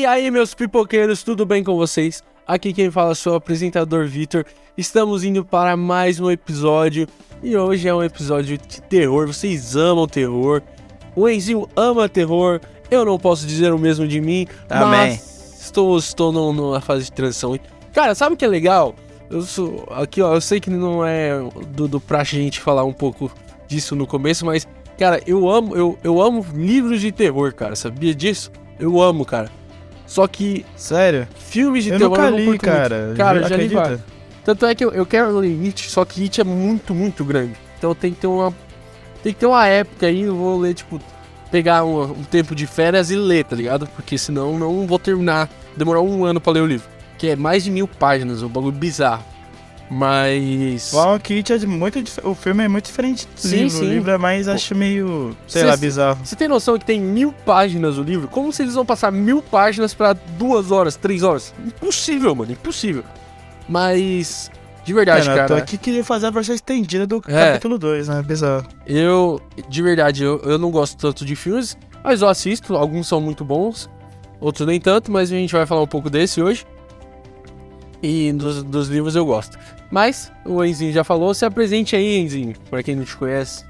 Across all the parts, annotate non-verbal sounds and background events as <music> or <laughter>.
E aí, meus pipoqueiros, tudo bem com vocês? Aqui quem fala é o apresentador Vitor. Estamos indo para mais um episódio e hoje é um episódio de terror. Vocês amam terror. O Enzinho ama terror. Eu não posso dizer o mesmo de mim, Também. mas estou, estou no- numa fase de transição. Cara, sabe o que é legal? Eu sou aqui, ó. Eu sei que não é do, do praxe a gente falar um pouco disso no começo, mas cara, eu amo, eu, eu amo livros de terror, cara. Sabia disso? Eu amo, cara. Só que Sério? filmes de Eu terror nunca eu não li, curto muito. cara. Cara, já li Acredita? vários. Tanto é que eu, eu quero ler It, só que It é muito, muito grande. Então tem que ter uma. Tem que ter uma época aí, eu vou ler, tipo, pegar um, um tempo de férias e ler, tá ligado? Porque senão não vou terminar. Demorar um ano pra ler o livro. Que é mais de mil páginas, um bagulho bizarro. Mas. O All Kit é muito dif- O filme é muito diferente do Sim, livro. sim. O livro é mais, acho meio. Sei Cê- lá, bizarro. Você tem noção que tem mil páginas o livro? Como se eles vão passar mil páginas pra duas horas, três horas? Impossível, mano, impossível. Mas. De verdade, Cara, eu tô aqui queria fazer a versão estendida do É. capítulo 2, né? Bizarro. Eu, de verdade, eu, eu não gosto tanto de filmes, mas eu assisto, alguns são muito bons, outros nem tanto, mas a gente vai falar um pouco desse hoje. E dos, dos livros eu gosto. Mas, o Enzinho já falou, se apresente aí, Enzinho, pra quem não te conhece.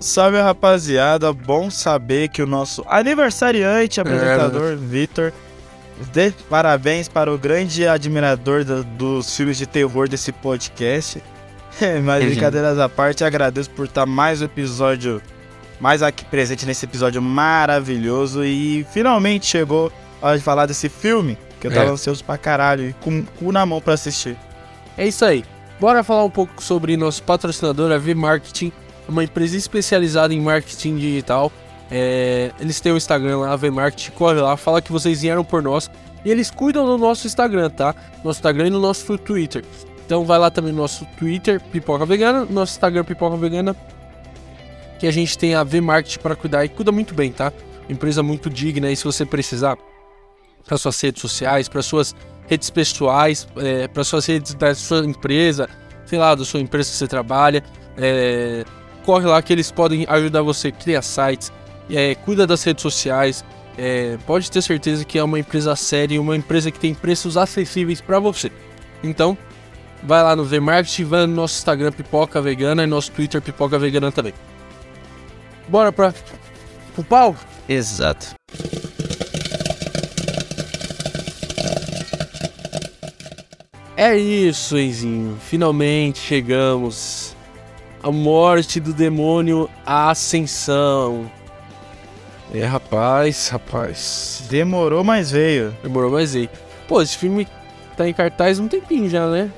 Salve, rapaziada. Bom saber que o nosso aniversariante, apresentador Vitor. Dê parabéns para o grande admirador do- dos filmes de terror desse podcast. <laughs> Mas Uhum. brincadeiras à parte, agradeço por estar mais um episódio, mais aqui presente nesse episódio maravilhoso. E finalmente chegou a hora de falar desse filme, que eu tava É. ansioso pra caralho e com o cu na mão pra assistir. É isso aí. Bora falar um pouco sobre nosso patrocinador, a V-Marketing, uma empresa especializada em marketing digital. É, eles têm o Instagram lá, V-Marketing, corre lá, fala que vocês vieram por nós. E eles cuidam do nosso Instagram, tá? Nosso Instagram e no nosso Twitter. Então vai lá também no nosso Twitter, Pipoca Vegana, nosso Instagram, Pipoca Vegana. Que a gente tem a V-Marketing para cuidar e cuida muito bem, tá? Empresa muito digna e se você precisar para suas redes sociais, para suas redes pessoais, é, para suas redes da sua empresa, sei lá, da sua empresa que você trabalha, é, corre lá que eles podem ajudar você a criar sites, é, cuida das redes sociais, é, pode ter certeza que é uma empresa séria uma empresa que tem preços acessíveis para você. Então, vai lá no V-Marketing, vai no nosso Instagram Pipoca Vegana e nosso Twitter Pipoca Vegana também. Bora pra pro pau? Exato. É isso, Enzinho. Finalmente chegamos. A morte do demônio, a ascensão. É, rapaz, rapaz. Demorou, mas veio. Demorou mais aí. Pô, esse filme tá em cartaz um tempinho já, né?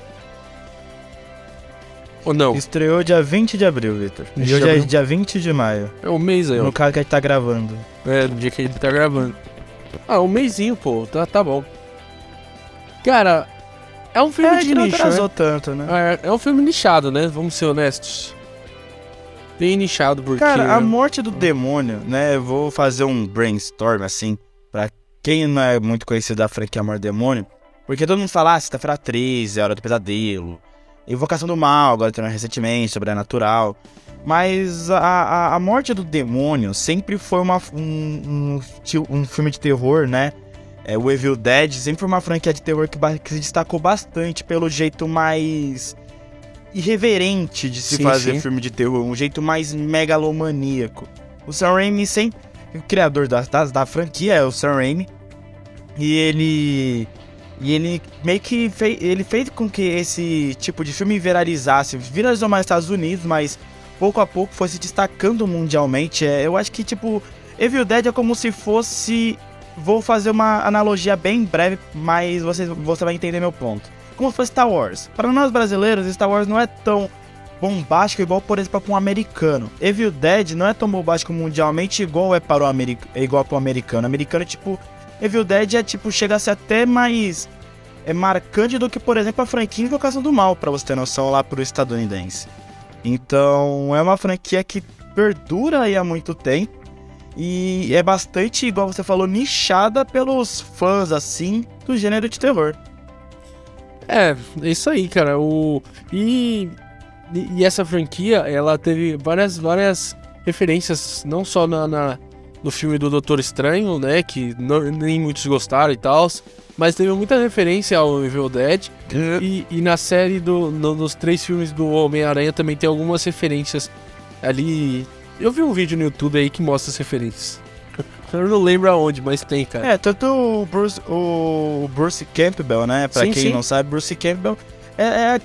Ou não? Estreou dia 20 de abril, Vitor. 20 E hoje é abril? dia 20 de maio. É um mês aí, ó. No caso que a gente tá gravando. É, no dia que ele tá gravando. Ah, um mêsinho, pô. Tá, tá bom. Cara, é um filme É, de que não nicho, né? atrasou tanto, né? É, é um filme nichado, né? Vamos ser honestos. Bem nichado, porque... Cara, a morte do demônio, né? Eu vou fazer um brainstorm, assim, pra quem não é muito conhecido da franquia Amor Demônio. Porque todo mundo fala, ah, sexta-feira 13, é hora do pesadelo. Invocação do mal, agora tem recentemente, sobrenatural. Mas a, a, a morte do demônio sempre foi uma, um, um, um filme de terror, né? É, o Evil Dead sempre foi uma franquia de terror que, que se destacou bastante pelo jeito mais irreverente de se Sim, fazer sim. filme de terror, um jeito mais megalomaníaco. O Sam Raimi sempre. O criador da, da, da franquia é o Sam Raimi. E ele. E ele meio que fez. Ele fez com que esse tipo de filme viralizasse. Viralizou mais nos Estados Unidos, mas pouco a pouco foi se destacando mundialmente. É, eu acho que, tipo, Evil Dead é como se fosse. Vou fazer uma analogia bem breve, mas você, você vai entender meu ponto. Como fosse Star Wars. Para nós brasileiros, Star Wars não é tão bombástico igual, por exemplo, para um americano. Evil Dead não é tão bombástico mundialmente igual é para o americ é igual para o americano. Americano, tipo, Evil Dead é tipo, chega a ser até mais é marcante do que, por exemplo, a franquia Invocação do Mal, para você ter noção lá pro estadunidense. Então, é uma franquia que perdura aí há muito tempo e é bastante, igual você falou, nichada pelos fãs assim do gênero de terror. É, é isso aí, cara. O... E, e essa franquia, ela teve várias, várias referências, não só na, na, no filme do Doutor Estranho, né? Que não- nem muitos gostaram e tal. Mas teve muita referência ao Evil Dead. E, e na série, do, no- nos três filmes do Homem-Aranha também tem algumas referências ali. Eu vi um vídeo no YouTube aí que mostra as referências. <laughs> Eu não lembro aonde, mas tem, cara. É, tanto o Bruce, o Bruce Campbell, né? Pra Sim, quem sim. não sabe, Bruce Campbell é,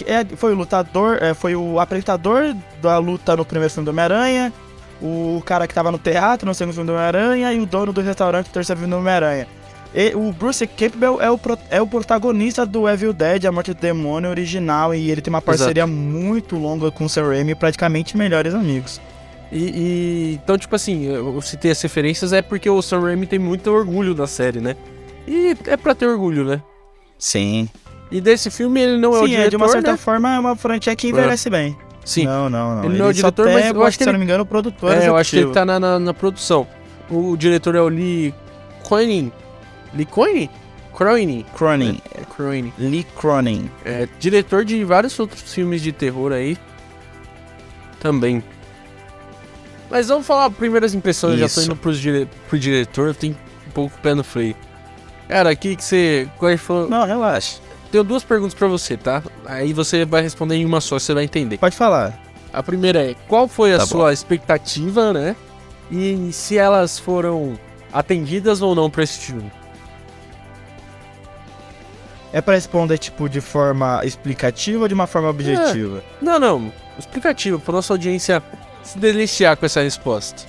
é- é- foi o lutador, é, foi o apresentador da luta no primeiro filme do Homem-Aranha, o cara que tava no teatro no segundo filme do Homem-Aranha e o dono do restaurante no terceiro filme do Homem-Aranha. E o Bruce Campbell é o, é o protagonista do Evil Dead, A Morte do Demônio original, e ele tem uma parceria muito longa com o Sam Raimi, praticamente melhores amigos. E, e- então, tipo assim, eu citei as referências é porque o Sam Raimi tem muito orgulho da série, né? E é pra ter orgulho, né? Sim. E desse filme ele não é o Sim, diretor, é, de uma certa né? forma é uma franquia que envelhece bem. Sim. Não, não, não. Ele não é o diretor, mas eu acho que se ele- não me engano, o produtor É, eu acho que ele executivo. tá na, na, na produção. O diretor é o Lee Cronin. Lee Cronin? Cronin. Cronin. É, Cronin. Lee Cronin. É diretor de vários outros filmes de terror aí. Também. Mas vamos falar primeiras impressões. Eu já tô Isso. indo pros dire... pro diretor, eu tenho um pouco o pé no freio. Cara, aqui que você. qual foi- Não, relaxa. Tenho duas perguntas pra você, tá? Aí você vai responder em uma só, você vai entender. Pode falar. A primeira é: qual foi a Tá sua expectativa, né? E se elas foram atendidas ou não pra esse filme? É pra responder, tipo, de forma explicativa ou de uma forma objetiva? Não, não. Explicativo, pra nossa audiência se deliciar com essa resposta.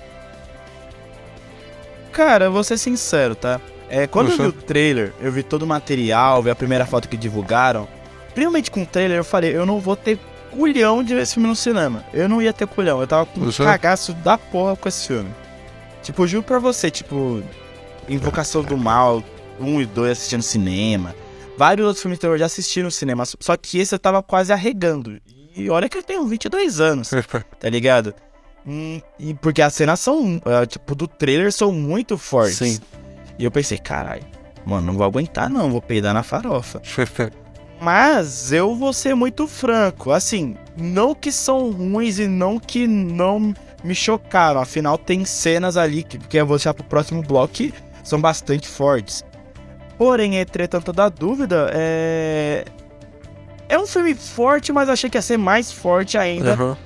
Cara, eu vou ser sincero, tá? É, quando eu vi Uhum. o trailer, eu vi todo o material, vi a primeira foto que divulgaram. Principalmente com o trailer, eu falei, eu não vou ter culhão de ver esse filme no cinema. Eu não ia ter culhão, eu tava com um Uhum. cagaço da porra com esse filme. Tipo, juro pra você, tipo, Invocação do Mal, 1 e 2 assistindo cinema. Vários outros filmes de terror já assisti no cinema, só que esse eu tava quase arregando. E olha que eu tenho 22 anos, <laughs> tá ligado? Hum, e porque as cenas são, ah, tipo, do trailer são muito fortes. Sim. E eu pensei, caralho, mano, não vou aguentar não, vou peidar na farofa. <laughs> Mas eu vou ser muito franco, assim, não que são ruins e não que não me chocaram, afinal tem cenas ali que, que eu vou deixar pro próximo bloco que são bastante fortes. Porém, entretanto da dúvida, é... É um filme forte, mas eu achei que ia ser mais forte ainda. Aham.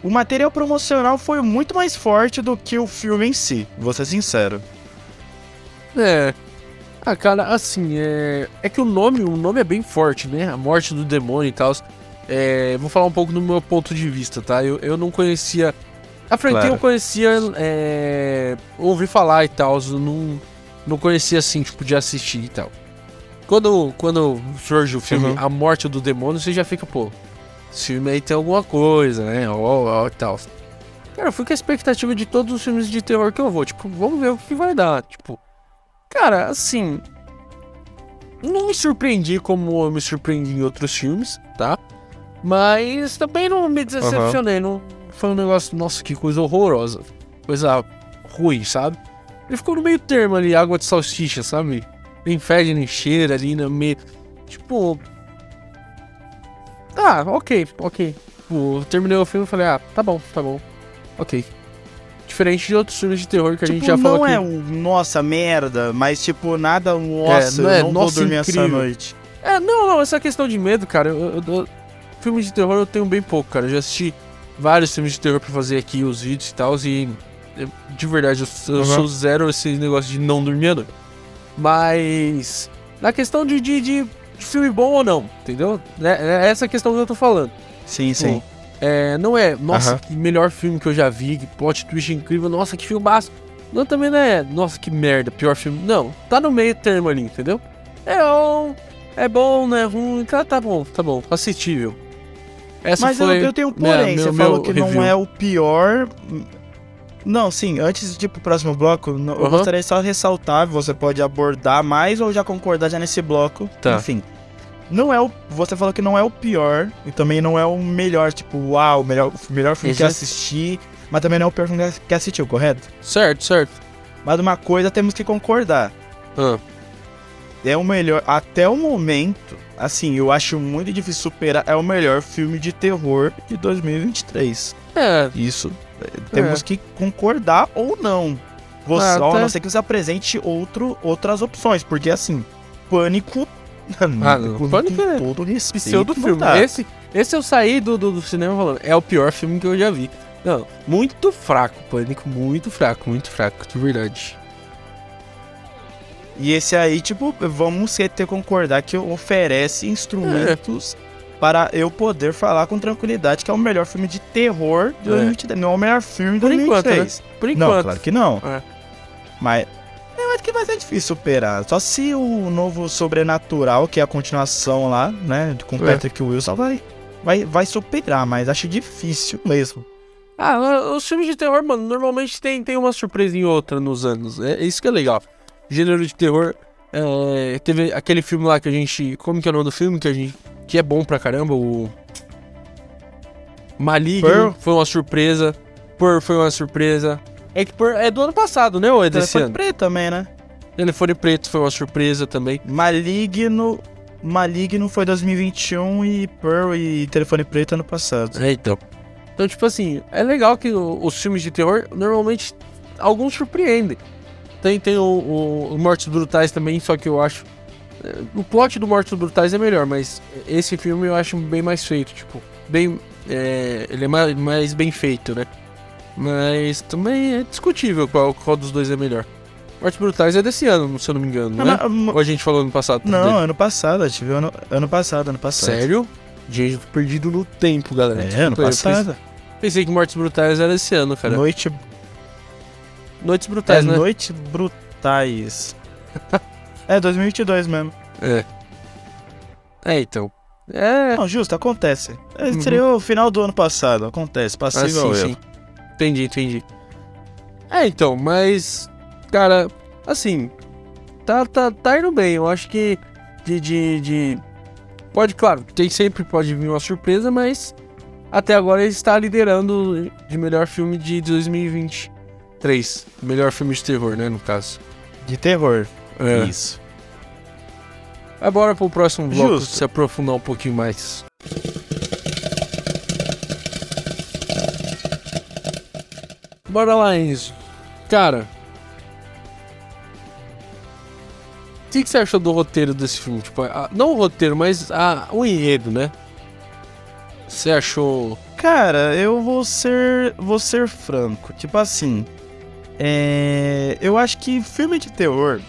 O material promocional foi muito mais forte do que o filme em si, vou ser sincero. É. Ah, cara, assim, é. É que o nome, o nome é bem forte, né? A morte do demônio e tal. É. Vou falar um pouco do meu ponto de vista, tá? Eu, eu não conhecia. A franquia Claro. eu conhecia. É. Ouvi falar e tal. Não, não conhecia assim, tipo, de assistir e tal. Quando, quando surge o filme Uhum. A Morte do Demônio, você já fica, pô. Esse filme aí tem alguma coisa, né? Ó, ó, e tal. Cara, eu fui com a expectativa de todos os filmes de terror que eu vou. Tipo, vamos ver o que vai dar. Tipo, cara, assim. Não me surpreendi como eu me surpreendi em outros filmes, tá? Mas também não me decepcionei. Não foi um negócio, nossa, que coisa horrorosa. Coisa ruim, sabe? Ele ficou no meio termo ali, água de salsicha, sabe? Nem fede, nem cheira ali no meio. Tipo. Ah, ok, ok. Tipo, terminei o filme e falei, ah, tá bom, tá bom. Ok. Diferente de outros filmes de terror que a tipo, gente já não falou é aqui. um nossa merda, mas tipo, nada, nossa, não é não nossa, vou dormir essa incrível. noite. É, não, não, essa questão de medo, cara, eu, eu- eu- filme de terror eu tenho bem pouco, cara. Eu já assisti vários filmes de terror pra fazer aqui os vídeos e tal, e de verdade, eu, eu Uhum. sou zero esse negócio de não dormir à noite. Mas na questão de, de, de- filme bom ou não, entendeu? É, é essa questão que eu tô falando. Sim, sim. É, não é, nossa, que melhor filme que eu já vi, que plot twist incrível, nossa, que filmaço. Não, também não é, nossa, que merda, pior filme. Não, tá no meio termo ali, entendeu? É bom, é bom, não é ruim, tá, tá bom, tá bom, assistível. Essa Mas eu, foi eu tenho um minha- porém, meu- você meu falou que review. não é o pior. Não, sim, antes de ir pro próximo bloco, não- eu Uhum. gostaria só de ressaltar, você pode abordar mais ou já concordar já nesse bloco. Tá. Enfim. Não é o. Você falou que não é o pior e também não é o melhor, tipo, uau, o melhor, melhor filme que assisti, mas também não é o pior filme que assistiu, correto? Certo, certo. Mas uma coisa temos que concordar. Ah, É o melhor. Até o momento, assim, eu acho muito difícil superar. É o melhor filme de terror de 2023. é, Isso. É, Temos que concordar ou não. Você, Ah, A tá. não ser que você apresente outro, outras opções, porque assim, Pânico. <laughs> Ah, não, Pânico é todo respeito. Pseudo filme. Esse, esse eu saí do, do, do cinema falando. É o pior filme que eu já vi. Não, muito fraco, Pânico, muito fraco, muito fraco, de verdade. E esse aí, tipo, vamos ter que concordar que oferece instrumentos É. para eu poder falar com tranquilidade que é o melhor filme de terror de É. 2023. Não é o melhor filme de Por enquanto, 2023. Por Não, enquanto. claro que não. É. Mas eu acho que vai ser difícil superar. Só se o novo Sobrenatural, que é a continuação lá, né, com É. Patrick Wilson, vai, vai, vai superar, mas acho difícil mesmo. Ah, os filmes de terror, mano, normalmente tem, tem uma surpresa em outra nos anos. É isso que é legal. Gênero de terror. é, teve aquele filme lá que a gente. Como que é o nome do filme? Que a gente. Que é bom pra caramba, o. Maligno Pearl? foi uma surpresa. Pearl foi uma surpresa. É que Pearl é do ano passado, né? Ou é desse Telefone ano? preto também, né? Telefone Preto foi uma surpresa também. Maligno. Maligno foi 2021 e Pearl e Telefone Preto ano passado. É, então. Então, tipo assim, é legal que o- os filmes de terror, normalmente, alguns surpreendem. Tem, tem o, o, o Mortes Brutais também, só que eu acho... é, O plot do Mortes Brutais é melhor, mas esse filme eu acho bem mais feito, tipo, bem... é, ele é mais, mais bem feito, né? Mas também é discutível qual, qual dos dois é melhor. Mortes Brutais é desse ano, se eu não me engano, né? Ah, mas- Ou a gente falou no passado? Não, dele? ano passado, a gente viu ano, ano passado, ano passado. Sério? Gente, perdido no tempo, galera. É, ano passado. Pensei, pensei que Mortes Brutais era esse ano, cara. Noite, Noites é, Brutais, né? Noite Brutais. É, 2022 mesmo. É. É, então. É. Não, justo, acontece. É, Uhum. Seria o final do ano passado, acontece, Ah, passível ao sim, sim. Entendi, entendi. É, então, mas. Cara, assim. Tá, tá, tá indo bem. Eu acho que. De, de, de- Pode, claro, tem sempre pode vir uma surpresa, mas. Até agora ele está liderando de melhor filme de 2023. Melhor filme de terror, né, no caso. De terror. É. Isso. Agora pro próximo bloco Justo. se aprofundar um pouquinho mais. Bora lá, Enzo. Cara. O que, que você achou do roteiro desse filme? Tipo, a- não o roteiro, mas a, o enredo, né? Você achou. Cara, eu vou ser. vou ser franco. Tipo assim. É. Eu acho que filme de terror.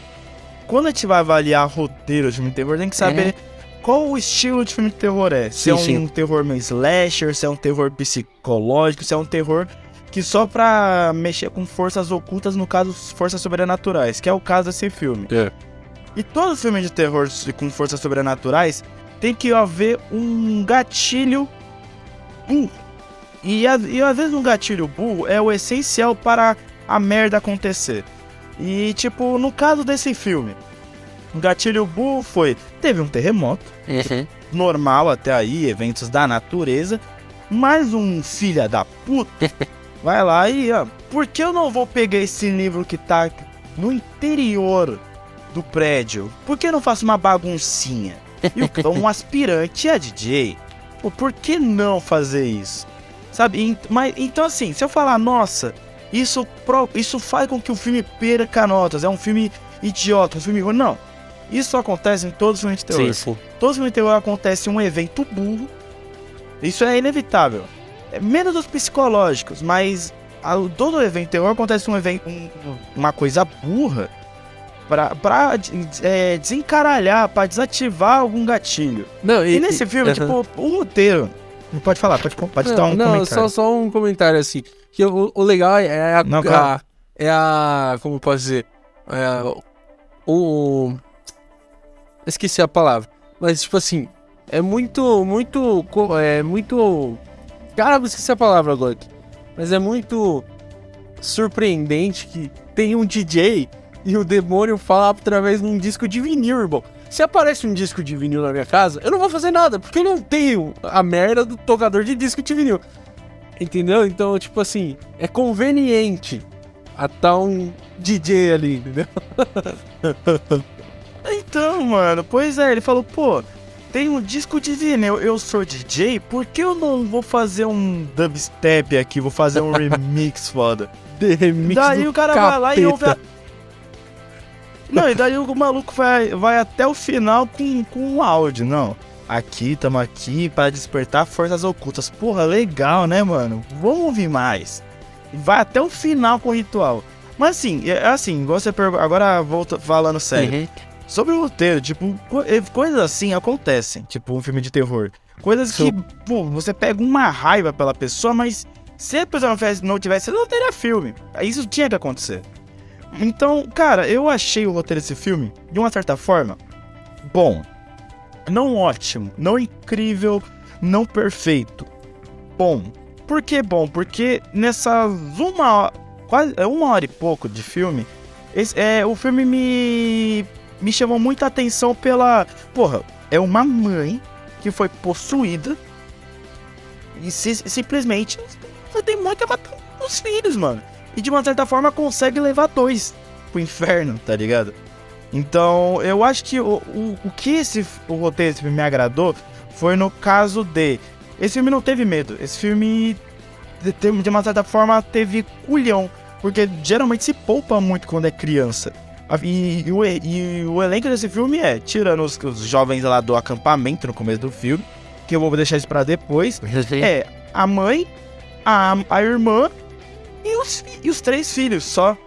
Quando a gente vai avaliar roteiro de filme de terror, tem que saber qual o estilo de filme de terror é. Se Sim, é um sim. terror meio slasher, se é um terror psicológico, se é um terror que só pra mexer com forças ocultas, no caso, forças sobrenaturais, que é o caso desse filme. É. E todo filme de terror com forças sobrenaturais tem que haver um gatilho burro. E, e às vezes um gatilho burro é o essencial para a merda acontecer. E tipo, no caso desse filme, o gatilho burro foi: teve um terremoto, normal até aí, eventos da natureza, mais um filha da puta <laughs> vai lá e, ó, por que eu não vou pegar esse livro que tá no interior do prédio? Por que eu não faço uma baguncinha? E o um <laughs> aspirante a DJ. Pô, por que não fazer isso? Sabe? Mas, então, assim, se eu falar, nossa, isso, pro- isso faz com que o filme perca notas, é um filme idiota, um filme ruim. Não. Isso acontece em todos os filmes de terror. Sim, sim. Todos os filmes de terror acontece um evento burro. Isso é inevitável. É menos os psicológicos, mas a, todo evento terror acontece um evento, um- uma coisa burra pra, pra é, desencaralhar, pra desativar algum gatilho. Não, E, nesse filme, Aham. tipo, o roteiro. Pode falar, pode, pode dar um não, comentário. Só, só um comentário assim. Que o, o legal é a, Não, a- claro. É a. Como posso dizer? É a- o. Esqueci a palavra. Mas, tipo assim. É muito. Muito. É muito. Cara, esqueci a palavra agora. aqui. Mas é muito. Surpreendente que tem um DJ e o demônio fala através de um disco de vinil, irmão. Se aparece um disco de vinil na minha casa, eu não vou fazer nada, porque eu não tenho a merda do tocador de disco de vinil. Entendeu? Então, tipo assim, é conveniente a tá um DJ ali, entendeu? <laughs> Então, mano, pois é, ele falou, pô, tem um disco de vinil, eu sou DJ, por que eu não vou fazer um dubstep aqui, vou fazer um remix foda? <laughs> The remix daí o cara capeta. vai lá e ouve a... Não, e daí o maluco vai, vai até o final com, com um áudio, não. Aqui, tamo aqui para despertar forças ocultas. Porra, legal, né, mano? Vamos ouvir mais. Vai até o final com o ritual. Mas assim, é assim, você pergunta. Agora volta falando sério. Uhum. Sobre o roteiro, tipo, co- coisas assim acontecem, tipo um filme de terror. Coisas que, pô, você pega uma raiva pela pessoa, mas se a pessoa não tivesse, não tivesse não teria filme. Isso tinha que acontecer. Então, cara, eu achei o roteiro desse filme, de uma certa forma, bom. Não ótimo, não incrível, não perfeito. Bom. Por que bom? Porque nessas uma hora, quase é uma hora e pouco de filme, esse, é, o filme me, me chamou muita atenção pela. Porra, é uma mãe que foi possuída e se- simplesmente o demônio quer matar os filhos, mano. E de uma certa forma consegue levar dois pro inferno, tá ligado? Então, eu acho que o, o, o que esse o roteiro desse filme me agradou foi no caso de. Esse filme não teve medo. Esse filme, de, de- uma certa forma, teve culhão. Porque geralmente se poupa muito quando é criança. E, e o, e- o elenco desse filme é, tirando os, os jovens lá do acampamento no começo do filme, que eu vou deixar isso pra depois, é a mãe, a, a irmã os, e os três filhos só.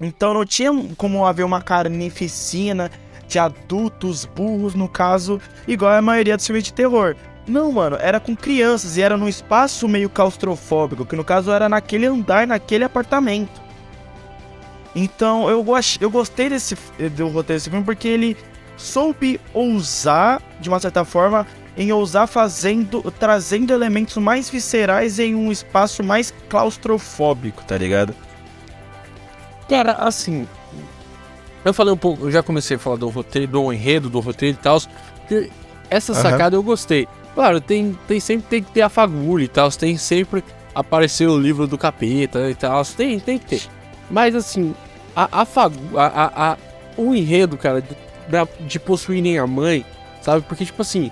Então não tinha como haver uma carnificina de adultos burros, no caso, igual a maioria dos filmes de terror. Não, mano, era com crianças e era num espaço meio claustrofóbico, que no caso era naquele andar, naquele apartamento. Então eu, eu gostei desse do roteiro desse filme porque ele soube ousar, de uma certa forma, em ousar fazendo, trazendo elementos mais viscerais em um espaço mais claustrofóbico, tá ligado? Cara, assim. Eu falei um pouco, eu já comecei a falar do roteiro, do enredo, do roteiro e tal. Essa Aham. sacada eu gostei. Claro, tem, tem sempre tem que ter a fagulha e tal. Tem sempre aparecer o livro do capeta e tal. Tem, tem que ter. Mas assim, a, a fagu, a, a, a- o enredo, cara, de, de possuírem a mãe, sabe? Porque, tipo assim,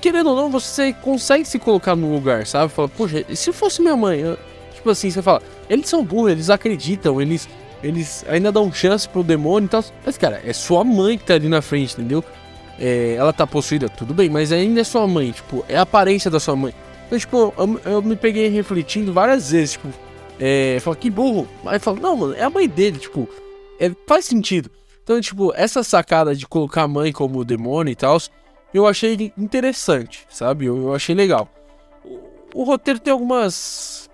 querendo ou não, você consegue se colocar no lugar, sabe? Fala, poxa, e se fosse minha mãe? Eu- tipo assim, você fala, eles são burros, eles acreditam, eles, eles ainda dão chance pro demônio e tal. Mas, cara, é sua mãe que tá ali na frente, entendeu? É, ela tá possuída, tudo bem, mas ainda é sua mãe, tipo, é a aparência da sua mãe. Então, tipo, eu, eu me peguei refletindo várias vezes, tipo, é, fala, que burro. Aí eu falo, não, mano, é a mãe dele, tipo, é, faz sentido. Então, tipo, essa sacada de colocar a mãe como demônio e tal, eu achei interessante, sabe? Eu, eu achei legal. O, o roteiro tem algumas,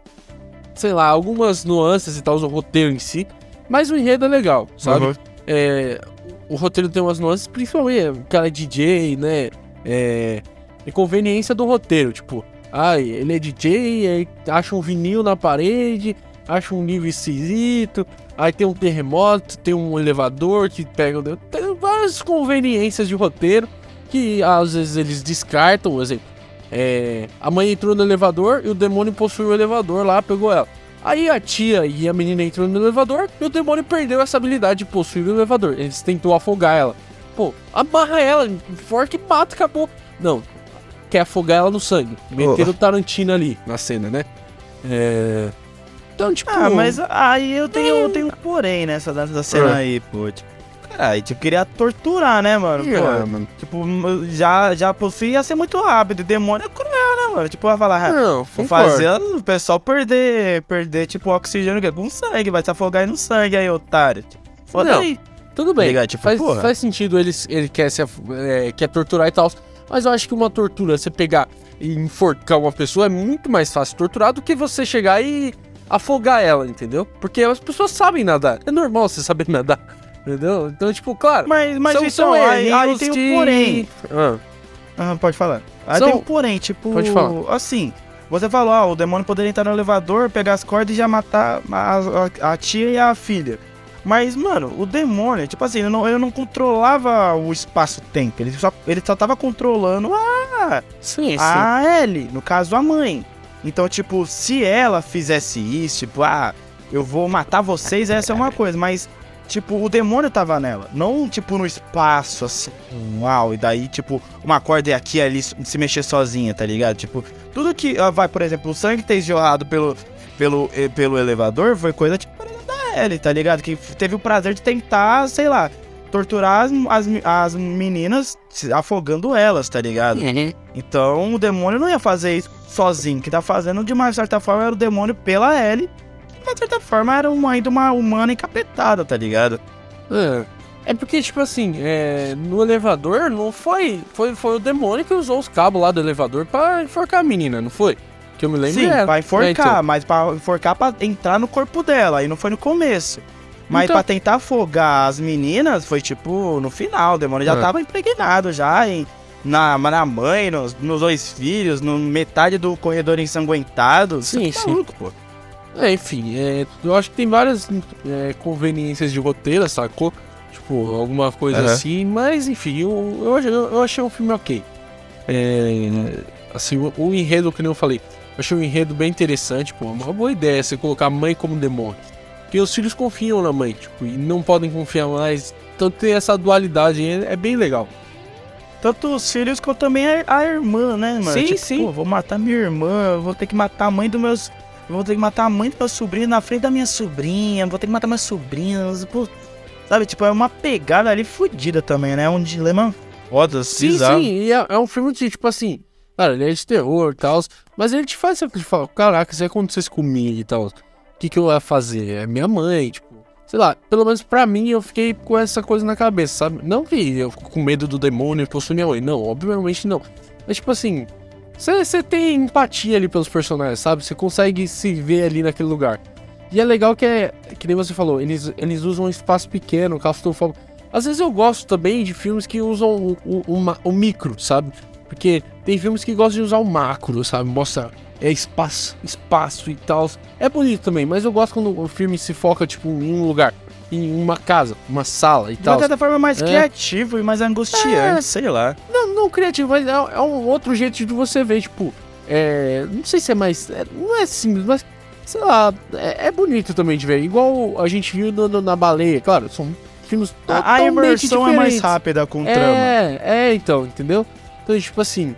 sei lá, algumas nuances e tal, o roteiro em si, mas o enredo é legal, sabe? Uhum. É, o roteiro tem umas nuances, principalmente o cara é DJ, né? É, é conveniência do roteiro, tipo, ai, ele é DJ, aí acha um vinil na parede, acha um livro esquisito, aí tem um terremoto, tem um elevador que pega. o- Tem várias conveniências de roteiro que às vezes eles descartam, por exemplo. É, a mãe entrou no elevador e o demônio possuiu o elevador lá, pegou ela. Aí a tia e a menina entrou no elevador e o demônio perdeu essa habilidade de possuir o elevador. Eles tentou afogar ela. Pô, amarra ela, forte e mata, acabou. Não, quer afogar ela no sangue. Meteram o Tarantino ali <laughs> na cena, né? É. Então, tipo. Ah, mas aí eu tenho, eu tenho um porém nessa dessa cena Ah. aí, pô. Tipo, caralho, tipo, queria torturar, né, mano? Pô, Ah, mano. Tipo, já, já possuir ia ser muito rápido. Demônio é cruel, né, mano? Tipo, vai falar, ah, Não, vou fazer o pessoal perder, perder, tipo, oxigênio é com sangue, vai se afogar aí no sangue aí, otário. Tipo, foda Não. aí. Tudo bem. Liga, tipo, faz, porra. faz sentido ele, ele quer, se, é, quer torturar e tal. Mas eu acho que uma tortura, você pegar e enforcar uma pessoa é muito mais fácil torturar do que você chegar e afogar ela, entendeu? Porque as pessoas sabem nadar. É normal você saber nadar. Entendeu? Então, tipo, claro. Mas, mas são, então, são aí, aí errinhos tem um que- porém. Ah, Ah, pode falar. Aí São- tem um porém, tipo. Pode falar. Assim, você falou, ah, o demônio poderia entrar no elevador, pegar as cordas e já matar a, a- a tia e a filha. Mas, mano, o demônio, tipo assim, ele não, ele não controlava o espaço-tempo. Ele só, ele só tava controlando a, sim, sim. a Ellie, no caso a mãe. Então, tipo, se ela fizesse isso, tipo, ah, eu vou matar vocês, essa é uma coisa, mas, tipo, o demônio tava nela. Não, tipo, no espaço, assim, uau, e daí, tipo, uma corda aqui e ali se mexer sozinha, tá ligado? Tipo, tudo que ah, vai, por exemplo, o sangue ter jorrado pelo, pelo, eh, pelo elevador foi coisa tipo da Ellie, tá ligado? Que teve o prazer de tentar, sei lá, torturar as, as, as meninas afogando elas, tá ligado? Então o demônio não ia fazer isso sozinho. Que tá fazendo de uma certa forma era o demônio pela Ellie. De uma certa forma era uma, ainda uma humana encapetada, tá ligado? É. É porque, tipo assim, é, no elevador não foi, foi. Foi o demônio que usou os cabos lá do elevador pra enforcar a menina, não foi? Que eu me lembro Sim, era. pra enforcar, É, então. mas pra enforcar pra entrar no corpo dela. Aí não foi no começo. Mas Então- pra tentar afogar as meninas foi tipo no final. O demônio já É. tava impregnado já em, na, na mãe, nos, nos dois filhos, no metade do corredor ensanguentado. Sim, tá sim. maluco, pô. É, enfim, é, eu acho que tem várias é, conveniências de roteiro, sacou? Tipo, alguma coisa Aham. assim, mas enfim, eu, eu, achei- eu achei um filme ok. É, assim, o, o enredo, que nem eu falei, eu achei um enredo bem interessante, pô, uma boa ideia você colocar a mãe como demônio. Porque os filhos confiam na mãe, tipo, e não podem confiar mais. Então tem essa dualidade, aí, é, é bem legal. Tanto os filhos quanto também a, a irmã, né, mano? Sim, Tipo, sim. Pô, vou matar minha irmã, vou ter que matar a mãe dos meus. Vou ter que matar a mãe do meu sobrinho na frente da minha sobrinha, vou ter que matar meus sobrinhos. Pô, sabe, tipo, é uma pegada ali fodida também, né? Um dilema foda, Sim, bizarro. sim, e é, é um filme de, tipo assim, cara, ele é de terror e tal, mas ele te faz sempre falar, caraca, se acontecesse comigo e tal, o que que eu ia fazer? É minha mãe, tipo, sei lá, pelo menos pra mim eu fiquei com essa coisa na cabeça, sabe? Não que eu fico com medo do demônio possuir minha mãe, não, obviamente não. Mas tipo assim, você tem empatia ali pelos personagens, sabe? Você consegue se ver ali naquele lugar. E é legal que é, que nem você falou, eles, eles usam um espaço pequeno, claustrofóbico. Às vezes eu gosto também de filmes que usam o, o, o micro, sabe? Porque tem filmes que gostam de usar o macro, sabe? Mostra é espaço, espaço e tal. É bonito também, mas eu gosto quando o filme se foca, tipo, em um lugar, em uma casa, uma sala e De tal. uma certa forma mais É. criativo e mais angustiante, sei lá. Não, não criativo, mas é, é um outro jeito de você ver, tipo, é, não sei se é mais, é, não é simples, mas sei lá, é, é bonito também de ver. Igual a gente viu no- no- na baleia, claro, são filmes A, a totalmente imersão é mais diferentes. rápida com o trama. É, é, então, entendeu? Então, tipo assim,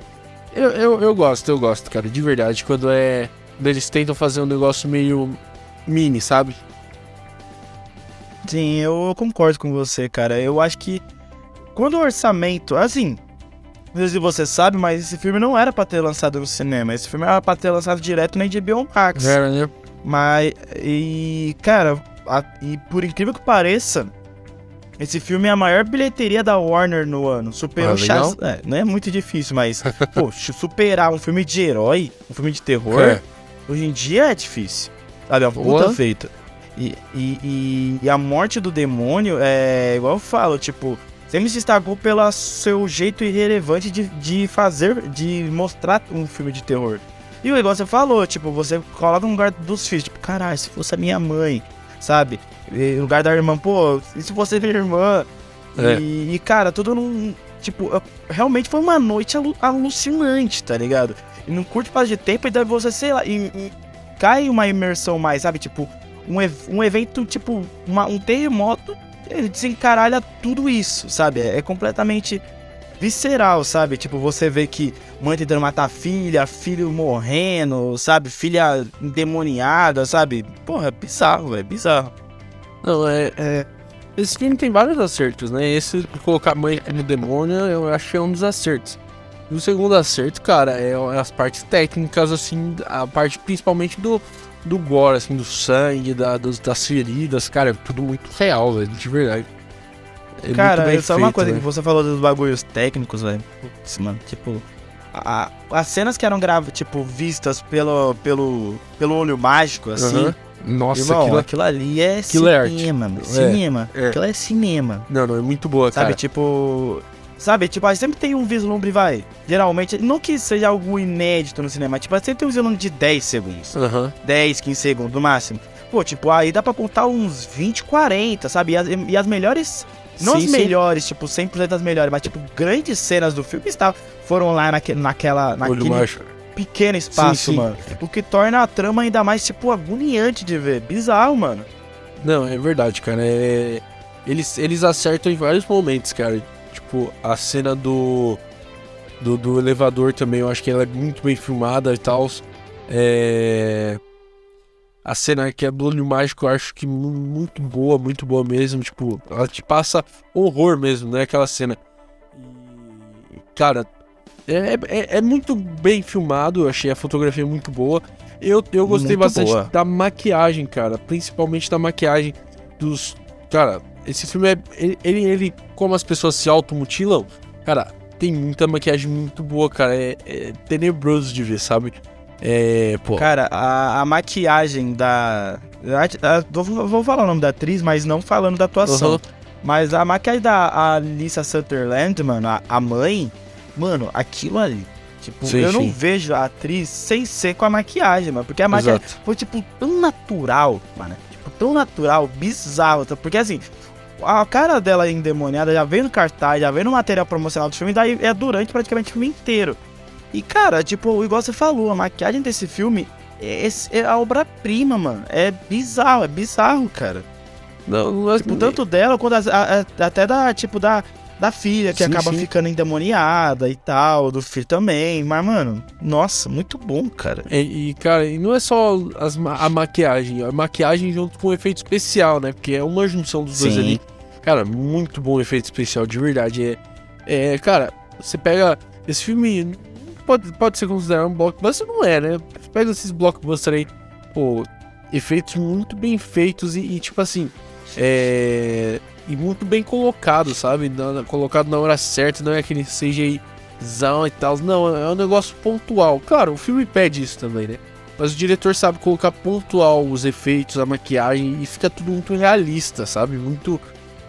eu, eu, eu gosto, eu gosto, cara, de verdade, quando é. Quando eles tentam fazer um negócio meio mini, sabe? Sim, eu concordo com você, cara. Eu acho que quando o orçamento, assim, não sei se você sabe, mas esse filme não era pra ter lançado no cinema. Esse filme era pra ter lançado direto na HBO Max. Era, né? Mas, e, cara, a- e por incrível que pareça, esse filme é a maior bilheteria da Warner no ano. Superou Ah. Shaz- é, Não é muito difícil, mas, <laughs> pô, superar um filme de herói, um filme de terror, É. hoje em dia é difícil. Sabe, é uma Boa. puta feita. E, e, e, e a morte do demônio é igual eu falo, tipo, sempre se destacou pelo seu jeito irrelevante de, de fazer, de mostrar um filme de terror. E o negócio você falou, tipo, você coloca no lugar dos filhos, tipo, caralho, se fosse a minha mãe, sabe? E no lugar da irmã, pô, e se fosse minha irmã? É. E, e, cara, tudo num. Tipo, realmente foi uma noite alu- alucinante, tá ligado? E num curto espaço de tempo, e daí você, sei lá, e, e cai uma imersão mais, sabe? Tipo, um, um evento, tipo, uma- um terremoto, desencaralha tudo isso, sabe? É, é completamente visceral, sabe? Tipo, você vê que mãe tentando matar filha, filho morrendo, sabe? Filha endemoniada, sabe? Porra, é bizarro, é bizarro. Não, é, é- Esse filme tem vários acertos, né? Esse colocar mãe no demônio, eu acho que é um dos acertos. E o segundo acerto, cara, é as partes técnicas, assim, a parte principalmente do, do gore, assim, do sangue, da, dos- das feridas, cara, é tudo muito real, velho, de verdade. É Cara, bem só uma coisa que você falou dos bagulhos técnicos, velho. Putz, mano, tipo. a- as cenas que eram gravadas, tipo, vistas pelo, pelo, pelo olho mágico, assim. Nossa, irmão, aquilo... aquilo ali é aquilo é cinema, mano. É, Cinema. é. Aquilo é cinema. Não, não, é muito boa, Sabe, cara. tipo. Sabe, tipo, sempre tem um vislumbre, vai. Geralmente, não que seja algo inédito no cinema, tipo, sempre tem um vislumbre de 10 segundos. Aham. 10, 15 segundos no máximo. Pô, tipo, aí dá pra contar uns 20, 40, sabe? E as, e as melhores. Não Sim, as sim. melhores, tipo, 100% das melhores, mas, tipo, grandes cenas do filme estavam, foram lá naque, naquela, naquele pequeno espaço, sim. mano. O que torna a trama ainda mais, tipo, agoniante de ver. Bizarro, mano. Não, é verdade, cara. É... Eles, eles acertam em vários momentos, cara. Tipo, a cena do, do. do elevador também, eu acho que ela é muito bem filmada e tal. É. a cena que é do olho mágico, eu acho que muito boa, muito boa mesmo. Tipo, ela te passa horror mesmo, né? Aquela cena. E, cara, é, é, é muito bem filmado, eu achei a fotografia muito boa. Eu, eu gostei muito bastante boa. da maquiagem, cara. Principalmente da maquiagem dos. Cara, esse filme é. Ele, ele, ele como as pessoas se automutilam, cara, tem muita maquiagem muito boa, cara. É, é tenebroso de ver, sabe? É, pô. Cara, a, a maquiagem da. A, a, vou, vou, falar o nome da atriz, mas não falando da atuação. Uhum. Mas a maquiagem da Alissa Sutherland, mano, a, a mãe, mano, aquilo ali. Tipo, sim, eu sim. não vejo a atriz sem ser com a maquiagem, mano. Porque a maquiagem Exato. foi, tipo, tão natural, mano. Tipo, tão natural, bizarro. Porque assim, a cara dela endemoniada já vem no cartaz, já vem no material promocional do filme, daí é durante praticamente o filme inteiro. E, cara, tipo, igual você falou, a maquiagem desse filme é, é a obra-prima, mano. É bizarro, é bizarro, cara. Não, não é... Tipo, tanto dela quanto a, a, a, até da, tipo, da, da filha, que sim, acaba sim. ficando endemoniada e tal, do filho também. Mas, mano, nossa, muito bom, cara. E, e cara, e não é só as, a maquiagem, a maquiagem junto com o efeito especial, né? Porque é uma junção dos sim. dois ali. Cara, muito bom efeito especial, de verdade. É, é cara, você pega. Esse filme pode, pode ser considerado um blockbuster, não é, né? Pega esses blockbusters aí, pô, efeitos muito bem feitos e, e tipo assim, é. E muito bem colocado, sabe? Na, colocado na hora certa, não é aquele CGIzão e tal. Não, é um negócio pontual. Claro, o filme pede isso também, né? Mas o diretor sabe colocar pontual os efeitos, a maquiagem e fica tudo muito realista, sabe? Muito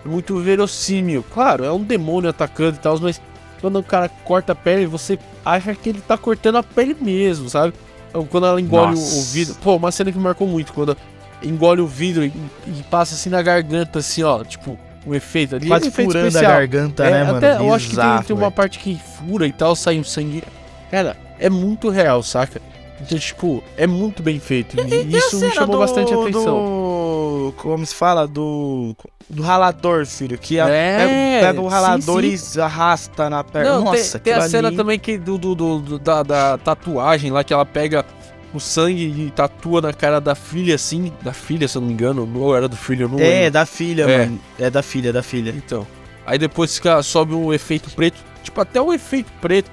muito verossímil. Claro, é um demônio atacando e tal, mas quando o cara corta a pele, você acha que ele tá cortando a pele mesmo, sabe? Então, quando ela engole o, o, vidro. Pô, uma cena que me marcou muito, quando engole o vidro e, e, passa assim na garganta, assim, ó, tipo, um efeito ali. Quase um efeito furando especial. a garganta, é, né, mano? Até, eu acho que tem, tem uma parte que fura e tal, sai um sangue. Cara, é muito real, saca? Então, tipo, é muito bem feito. E, e isso me chamou do, bastante atenção. Do, como se fala? Do. Do ralador, filho. Que a, é, pega o ralador sim, sim. e arrasta na perna. Não, Nossa, tem, tem a cena também que do, do, do da, da, tatuagem lá, que ela pega o sangue e tatua na cara da filha, assim. Da filha, se eu não me engano. Ou era do filho, não É, lembro. da filha, é. mano. É da filha, da filha. Então. Aí depois sobe um efeito preto. Tipo, até o efeito preto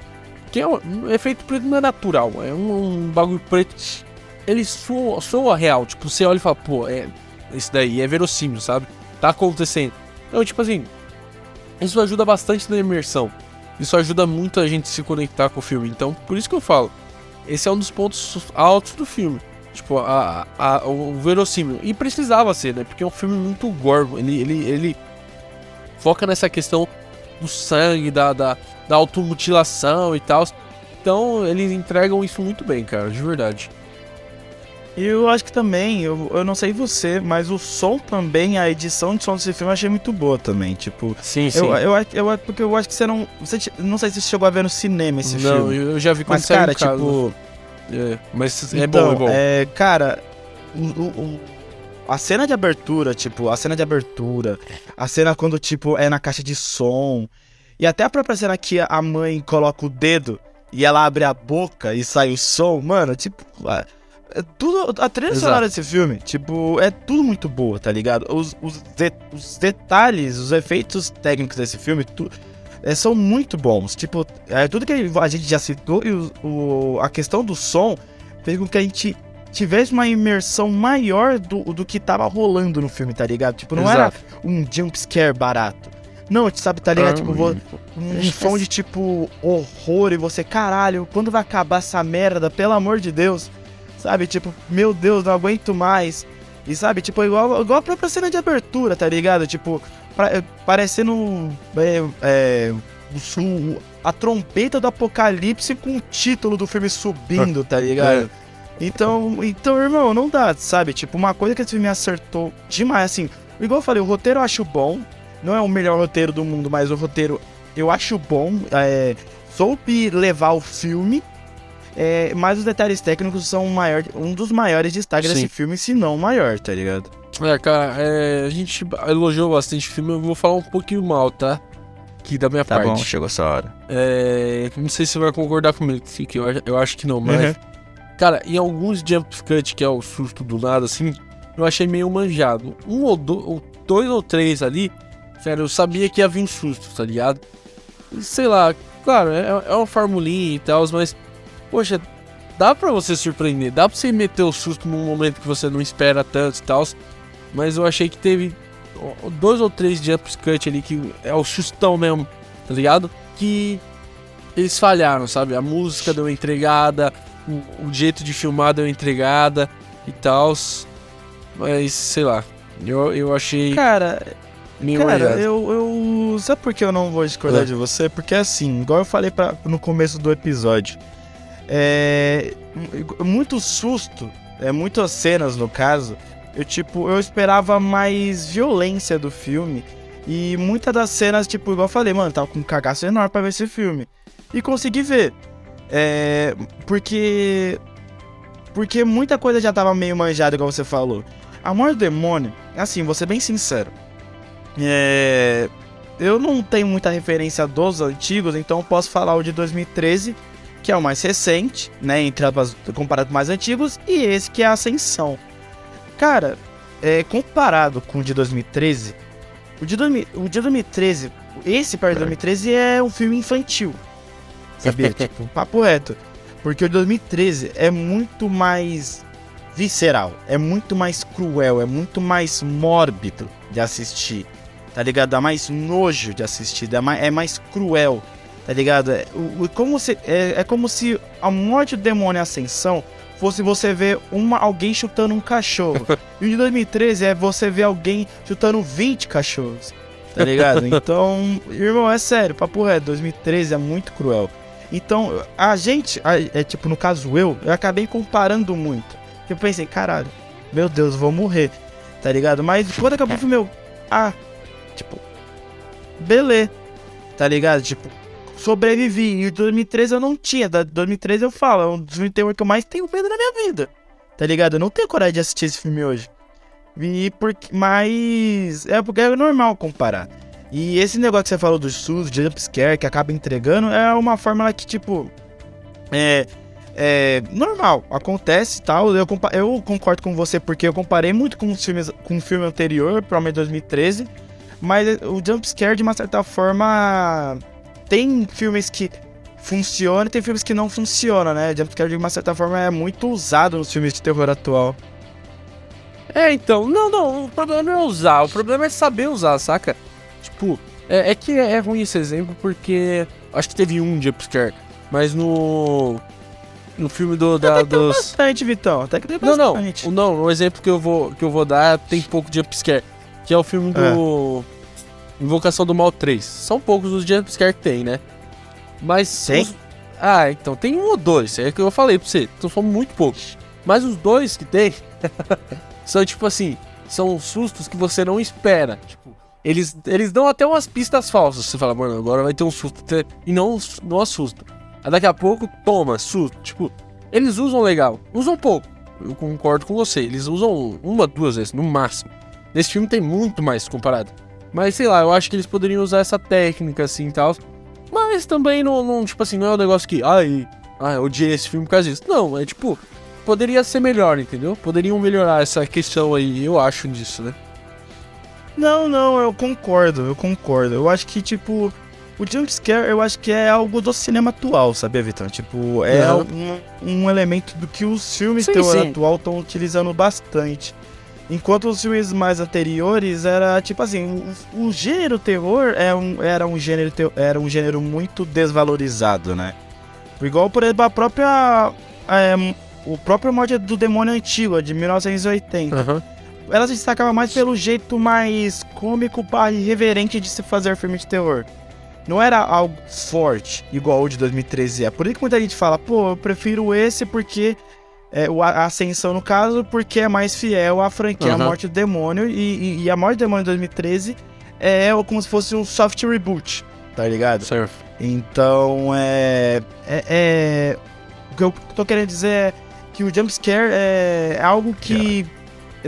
que é um, um, efeito preto não é natural, é um, um bagulho preto. Ele soa, soa real, tipo, você olha e fala, pô, é, isso daí é verossímil, sabe? Tá acontecendo. Então, tipo assim, isso ajuda bastante na imersão. Isso ajuda muito a gente se conectar com o filme. Então, por isso que eu falo, esse é um dos pontos altos do filme. Tipo, a, a, o verossímil. E precisava ser, né? Porque é um filme muito gore. Ele, ele, ele foca nessa questão do sangue, da, da, da automutilação e tal. Então eles entregam isso muito bem, cara, de verdade. E eu acho que também, eu, eu não sei você, mas o som também, a edição de som desse filme eu achei muito boa também. Tipo, sim, sim. Eu, eu, eu, porque eu acho que você não. Você, não sei se você chegou a ver no cinema esse não, filme. Não, eu já vi quando Mas, cara, tipo. É, mas é então, bom, é bom. É, cara, o, o, a cena de abertura, tipo, a cena de abertura, a cena quando, tipo, é na caixa de som. E até a própria cena que a mãe coloca o dedo e ela abre a boca e sai o som, mano, tipo. É tudo, a trilha Exato. sonora desse filme, tipo, é tudo muito boa, tá ligado? Os, os, de, os detalhes, os efeitos técnicos desse filme, tu, é, são muito bons. Tipo, é, tudo que a gente já citou e o, o, a questão do som fez com que a gente tivesse uma imersão maior do, do que tava rolando no filme, tá ligado? Tipo, não Exato. era um jump scare barato. Não, sabe, tá ligado? tipo, vou, um som de tipo horror e você, caralho, quando vai acabar essa merda? Pelo amor de Deus. Sabe, tipo, meu Deus, não aguento mais. E sabe, tipo, igual, igual a própria cena de abertura, tá ligado? Tipo, pra, é, parecendo é, é, o, a trompeta do apocalipse com o título do filme subindo, tá ligado? <laughs> É. Então, então, irmão, não dá, sabe? Tipo, uma coisa que esse filme acertou demais, assim. Igual eu falei, o roteiro eu acho bom, não é o melhor roteiro do mundo, mas o roteiro eu acho bom. É, soube levar o filme. É, mas os detalhes técnicos são maior, um dos maiores destaques Sim. desse filme, se não o maior, tá ligado? É, cara, é, a gente elogiou bastante o filme, eu vou falar um pouquinho mal, tá? Aqui da minha tá parte. Tá bom, chegou essa hora. É, não sei se você vai concordar comigo, que eu, eu acho que não, mas. Uhum. Cara, em alguns jump cut, que é o susto do nada, assim, eu achei meio manjado. Um ou, do, ou dois ou três ali, sério, eu sabia que ia vir susto, tá ligado? Sei lá, claro, é, é uma formulinha e tal, mas, poxa, dá pra você surpreender, dá pra você meter o susto num momento que você não espera tanto e tal, mas eu achei que teve dois ou três jump cut ali que é o sustão mesmo, tá ligado? Que eles falharam, sabe? A música deu entregada, o, o jeito de filmar deu entregada e tal. Mas, sei lá, eu, eu achei. Cara, cara eu, eu. Sabe por que eu não vou discordar é. de você? Porque assim, igual eu falei pra, no começo do episódio, é. Muito susto, é muitas cenas no caso. Eu, tipo, eu esperava mais violência do filme. E muitas das cenas, tipo, igual eu falei, mano, tava com um cagaço enorme pra ver esse filme. E consegui ver. É. Porque. Porque muita coisa já tava meio manjada, igual você falou. Amor do Demônio, assim, vou ser bem sincero. É. Eu não tenho muita referência dos antigos, então posso falar o de 2013, que é o mais recente, né? Entre as, comparado com mais antigos, e esse que é a Ascensão. Cara, é, comparado com o de 2013, o de, o de 2013, esse para 2013 é um filme infantil. <laughs> Sabia? tipo, papo reto. Porque o de 2013 é muito mais visceral, é muito mais cruel, é muito mais mórbido de assistir, tá ligado? Dá mais nojo de assistir, mais, é mais cruel, tá ligado? É, o, como se, é, é como se a morte do demônio e a ascensão fosse você ver uma, alguém chutando um cachorro. <laughs> e o de 2013 é você ver alguém chutando 20 cachorros, tá ligado? <laughs> Então, irmão, é sério, papo reto, 2013 é muito cruel. Então, a gente, é tipo, no caso eu, eu acabei comparando muito. Eu pensei, caralho, meu Deus, vou morrer, tá ligado? Mas quando acabou o filme, eu, ah, tipo, beleza, tá ligado? Tipo, sobrevivi. E em 2013 eu não tinha, da 2013 eu falo, é um dos filmes que eu mais tenho medo na minha vida, tá ligado? Eu não tenho coragem de assistir esse filme hoje. E porque, mas é porque é normal comparar. E esse negócio que você falou do SUS, de jumpscare, que acaba entregando, é uma fórmula que, tipo, é, é normal, acontece e tal. Eu, eu concordo com você porque eu comparei muito com os filmes, com o filme anterior, provavelmente 2013. Mas o jumpscare, de uma certa forma, tem filmes que funcionam e tem filmes que não funcionam, né? Jumpscare, de uma certa forma, é muito usado nos filmes de terror atual. É, então, não, não, o problema não é usar, o problema é saber usar, saca? Tipo, é, é que é ruim esse exemplo porque acho que teve um jumpscare, mas no no filme do da, Até que dos bastante, Vitão. Até que tem bastante. Não, não, não, o exemplo que eu vou que eu vou dar tem pouco de jumpscare, que é o filme do é. Invocação do Mal 3. São poucos os jumpscare que tem, né? Mas tem? Os... Ah, então tem um ou dois, é que eu falei pra você, então são muito poucos. Mas os dois que tem <laughs> são tipo assim, são sustos que você não espera. Tipo, eles, eles dão até umas pistas falsas. Você fala, mano, agora vai ter um susto. E não, não assusta. Aí daqui a pouco, toma, susto. Tipo, eles usam legal. Usam pouco. Eu concordo com você. Eles usam uma, duas vezes, no máximo. Nesse filme tem muito mais comparado. Mas sei lá, eu acho que eles poderiam usar essa técnica assim e tal. Mas também não, não, tipo assim, não é um negócio que, ai, eu odiei esse filme por causa disso. Não, é tipo, poderia ser melhor, entendeu? Poderiam melhorar essa questão aí, eu acho disso, né? Não, não, eu concordo, eu concordo. Eu acho que, tipo, o jumpscare eu acho que é algo do cinema atual, sabia, Vitão? Tipo, é um, um, elemento do que os filmes sim, sim. atual estão utilizando bastante. Enquanto os filmes mais anteriores era tipo assim, o, o gênero terror é um, era, um gênero, era um gênero muito desvalorizado, né? Igual, por exemplo, a própria. É, o próprio mod do Demônio Antigo, de 1980. Uhum ela se destacava mais pelo jeito mais cômico irreverente de se fazer filme de terror. Não era algo forte, igual o de 2013 é. Por isso que muita gente fala, pô, eu prefiro esse porque. É, a Ascensão, no caso, porque é mais fiel à franquia uhum. A Morte do Demônio. E, e, e, A Morte do Demônio de 2013 é como se fosse um soft reboot, tá ligado? Certo. Então, é, é, é. O que eu tô querendo dizer é que o jumpscare é algo que. Yeah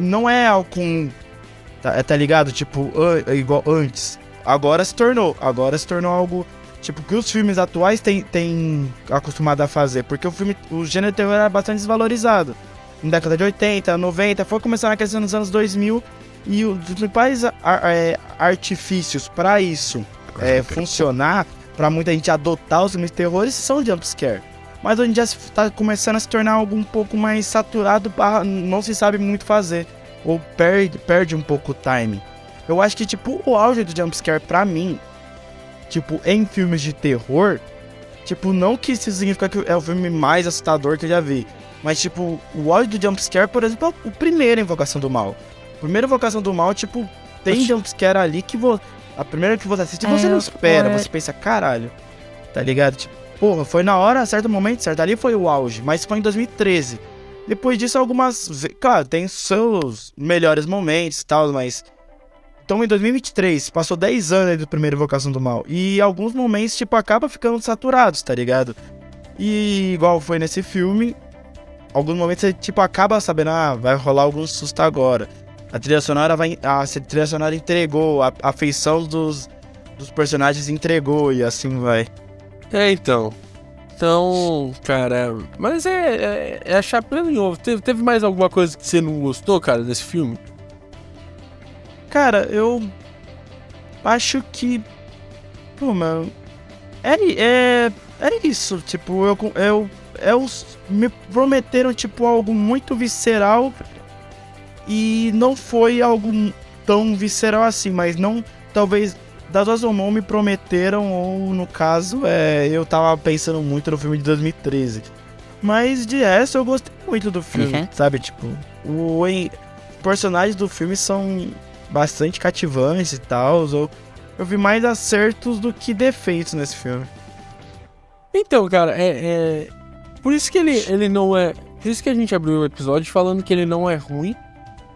não é algo com. Tá, tá ligado? Tipo, igual antes. Agora se tornou. Agora se tornou algo Tipo, que os filmes atuais têm, têm acostumado a fazer. Porque o filme, o gênero de terror era bastante desvalorizado. Na década de 80, 90, foi começando a crescer nos anos 2000. E os principais ar, é, artifícios para isso é, funcionar, para muita gente adotar os filmes de terror, são jumpscare. Mas hoje em dia está começando a se tornar algo um pouco mais saturado, não se sabe muito fazer. Ou perde, perde um pouco o time. Eu acho que, tipo, o auge do jumpscare pra mim, tipo, em filmes de terror, tipo, não que isso significa que é o filme mais assustador que eu já vi. Mas, tipo, o auge do jumpscare, por exemplo, é o primeiro Invocação do Mal. A primeira Invocação do Mal, tipo, tem jumpscare ali que você. A primeira que você assiste, você é, não espera. Você pensa, caralho. Tá ligado? Tipo, porra, foi na hora, certo momento, certo? Ali foi o auge, mas foi em 2013. Depois disso, algumas. Claro, tem seus melhores momentos e tal, mas. Então, em 2023, passou 10 anos aí do primeiro Invocação do Mal. E alguns momentos, tipo, acaba ficando saturados, tá ligado? E igual foi nesse filme, alguns momentos você, tipo, acaba sabendo, ah, vai rolar algum susto agora. A trilha sonora vai. A trilha sonora entregou, a, a feição dos, dos personagens entregou e assim vai. É, então. Então, cara, mas é, é, é achar pleno em ovo. Teve, teve mais alguma coisa que você não gostou, cara, desse filme? Cara, eu acho que. Pô, mano. É, é, é isso. Tipo, eu, eu, eu. Me prometeram, tipo, algo muito visceral. E não foi algo tão visceral assim, mas não. Talvez das duas ou não me prometeram, ou no caso, é, eu tava pensando muito no filme de 2013. Mas de essa eu gostei muito do filme, uhum. sabe? Tipo, o, os personagens do filme são bastante cativantes e tal. Eu, eu vi mais acertos do que defeitos nesse filme. Então, cara, é, é. Por isso que ele, ele não é. Por isso que a gente abriu o episódio falando que ele não é ruim,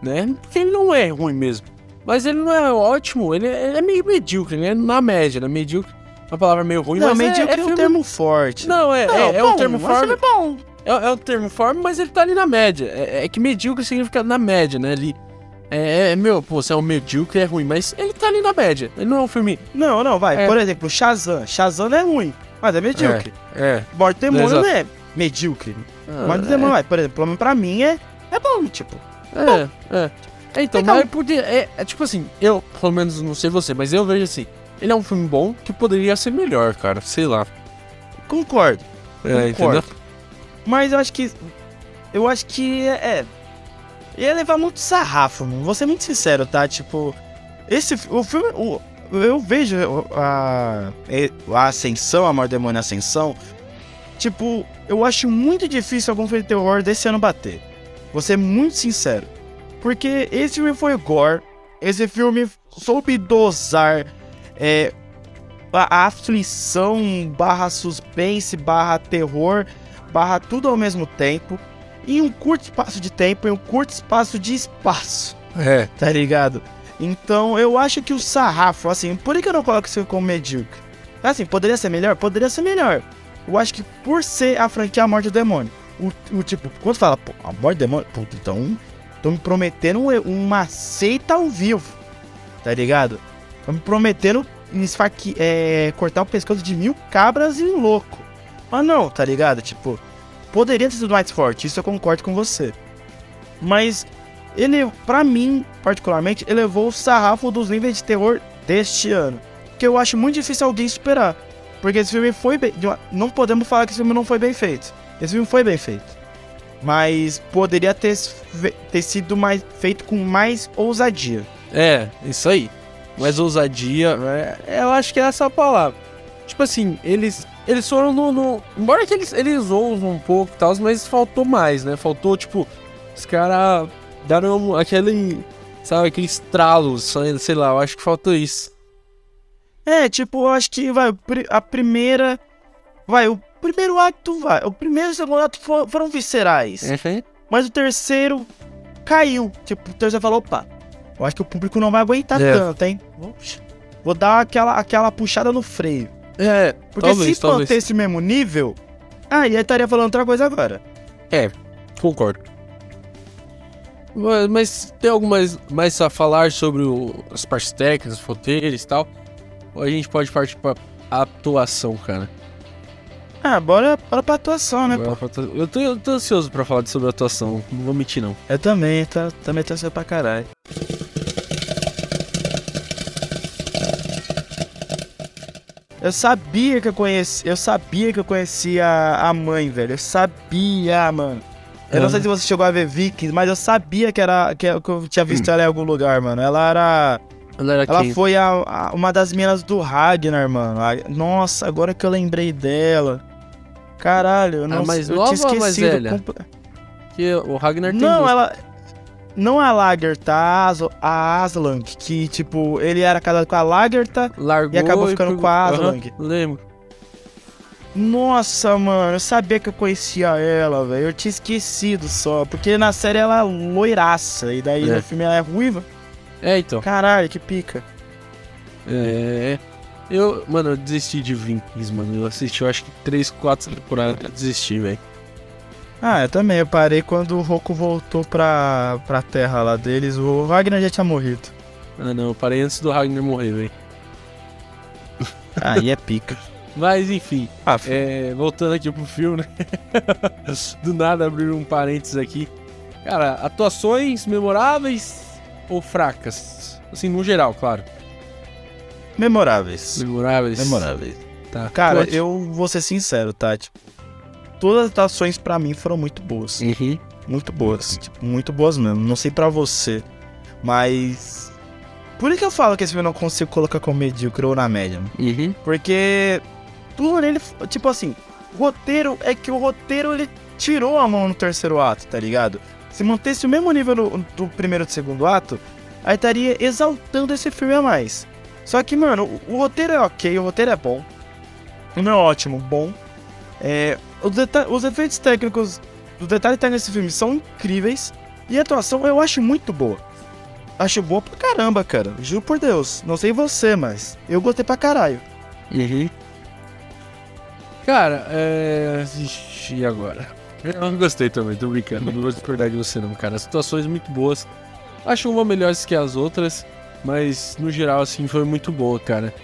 né? Porque ele não é ruim mesmo. Mas ele não é ótimo, ele é, ele é meio medíocre, ele é na média, né? Medíocre. Uma palavra meio ruim, não, mas medíocre é, é, é um termo forte. Não, é, não, é, é um termo forte. É bom. É, é um termo forte, mas ele tá ali na média. É, é, que medíocre significa na média, né? Ali. É, é, meu, pô, você é um medíocre, é ruim, mas ele tá ali na média. Ele não é um filme. Não, não, vai. É. Por exemplo, Shazam. Shazam não é ruim, mas é medíocre. É. é. Morte Demônio não é medíocre. Ah, Morte Demônio, vai. Por exemplo, pra mim é, é bom, tipo. É, bom. é. É, então, Legal. mas podia, é, é tipo assim, eu, pelo menos não sei você, mas eu vejo assim, ele é um filme bom que poderia ser melhor, cara, sei lá. Concordo. É, concordo. entendeu? Mas eu acho que. Eu acho que é. Ia levar muito sarrafo, mano. Vou ser muito sincero, tá? Tipo. Esse. O filme. O, eu vejo a. A Ascensão, a Morte Demônio Ascensão. Tipo, eu acho muito difícil algum filme de terror desse ano bater. Vou ser muito sincero. Porque esse filme foi gore, esse filme soube dosar é, a aflição barra suspense, barra terror, barra tudo ao mesmo tempo, em um curto espaço de tempo, em um curto espaço de espaço. É. Tá ligado? Então eu acho que o sarrafo, assim, por que eu não coloco isso como medíocre? Assim, poderia ser melhor? Poderia ser melhor. Eu acho que por ser a franquia A Morte do Demônio, o, o tipo, quando fala, pô, a Morte do Demônio, puta, então Tô me prometendo uma seita ao vivo. Tá ligado? Tô me prometendo esfaqui, é, cortar o pescoço de mil cabras e um louco. Mas não, tá ligado? Tipo, poderia ter sido mais forte, isso eu concordo com você. Mas ele, para mim, particularmente, elevou o sarrafo dos níveis de terror deste ano. Que eu acho muito difícil alguém superar. Porque esse filme foi bem. Não podemos falar que esse filme não foi bem feito. Esse filme foi bem feito mas poderia ter, ter sido mais feito com mais ousadia. É, isso aí. Mais ousadia, é, eu acho que é essa a palavra. Tipo assim, eles eles foram no, no embora que eles eles ousam um pouco e tal, mas faltou mais, né? Faltou tipo os caras deram aquele sabe, aquele estralo, sei lá, eu acho que faltou isso. É, tipo, eu acho que vai a primeira vai o primeiro ato, vai. O primeiro e o segundo ato foram viscerais. Uhum. Mas o terceiro caiu. Tipo, o terceiro falou, opa, eu acho que o público não vai aguentar é. tanto, hein? Vou dar aquela, aquela puxada no freio. É, Porque talvez, se manter esse mesmo nível, ah, e aí estaria falando outra coisa agora. É, concordo. Mas, tem algo mais, mais a falar sobre o, as partes técnicas, roteiros e tal? Ou a gente pode partir pra atuação, cara. Ah, bora, bora pra atuação, né? Bora pra atua- Eu tô, eu tô ansioso pra falar sobre a atuação, não vou mentir não. Eu também, tá, também tô ansioso pra caralho. Eu sabia que eu conhecia. Eu sabia que eu conhecia a mãe, velho. Eu sabia, mano. Eu não Ah. sei se você chegou a ver Vikings, mas eu sabia que era que eu tinha visto ela em algum lugar, mano. Ela era. Ela era Ela foi a, a- uma das minas do Ragnar, mano. A- nossa, agora que eu lembrei dela. Caralho, eu não mais eu nova tinha ou mais esquecido. velha? Que o Ragnar tem Não, duas. ela. Não a Lagertha, a, As a Aslan, que tipo, ele era casado com a Lagertha. Largou e acabou ficando pegou- com a Aham, Aslang. lembro. Nossa, mano, eu sabia que eu conhecia ela, velho. Eu tinha esquecido só. Porque na série ela é loiraça. E daí É. no filme ela é ruiva. É, então. Caralho, que pica. É. Eu, mano, eu desisti de Vikings, mano. Eu assisti, eu acho que 3, 4 temporadas eu desisti, velho. Ah, eu também. Eu parei quando o Roku voltou pra, pra terra lá deles. O Ragnar já tinha morrido. Ah, não, eu parei antes do Ragnar morrer, velho. <laughs> Aí é pica. Mas, enfim, Ah, é, voltando aqui pro filme, né? <laughs> Do nada abrir um parênteses aqui. Cara, atuações memoráveis ou fracas? Assim, no geral, claro. Memoráveis. Memoráveis. Memoráveis. Tá. Cara, Conte. eu vou ser sincero, tá? Tipo, todas as atuações pra mim foram muito boas. Uhum. Muito boas. Tipo, muito boas mesmo. Não sei pra você. Mas. Por que eu falo que esse filme eu não consigo colocar como medíocre ou na média? Uhum. Porque. Tudo nele. Tipo assim. O roteiro é que o roteiro ele tirou a mão no terceiro ato, tá ligado? Se mantesse o mesmo nível do, do primeiro e do segundo ato, aí estaria exaltando esse filme a mais. Só que, mano, o, o roteiro é ok, o roteiro é bom. Não é ótimo, bom. É, os, efeitos técnicos, os detalhes técnicos desse filme são incríveis. E a atuação eu acho muito boa. Acho boa pra caramba, cara. Juro por Deus. Não sei você, mas eu gostei pra caralho. Uhum. Cara, é. Ixi, e agora? Eu não gostei também, tô brincando. Não vou discordar de você, não, cara. Situações muito boas. Acho uma melhores que as outras, mas no geral, assim, foi muito boa, cara.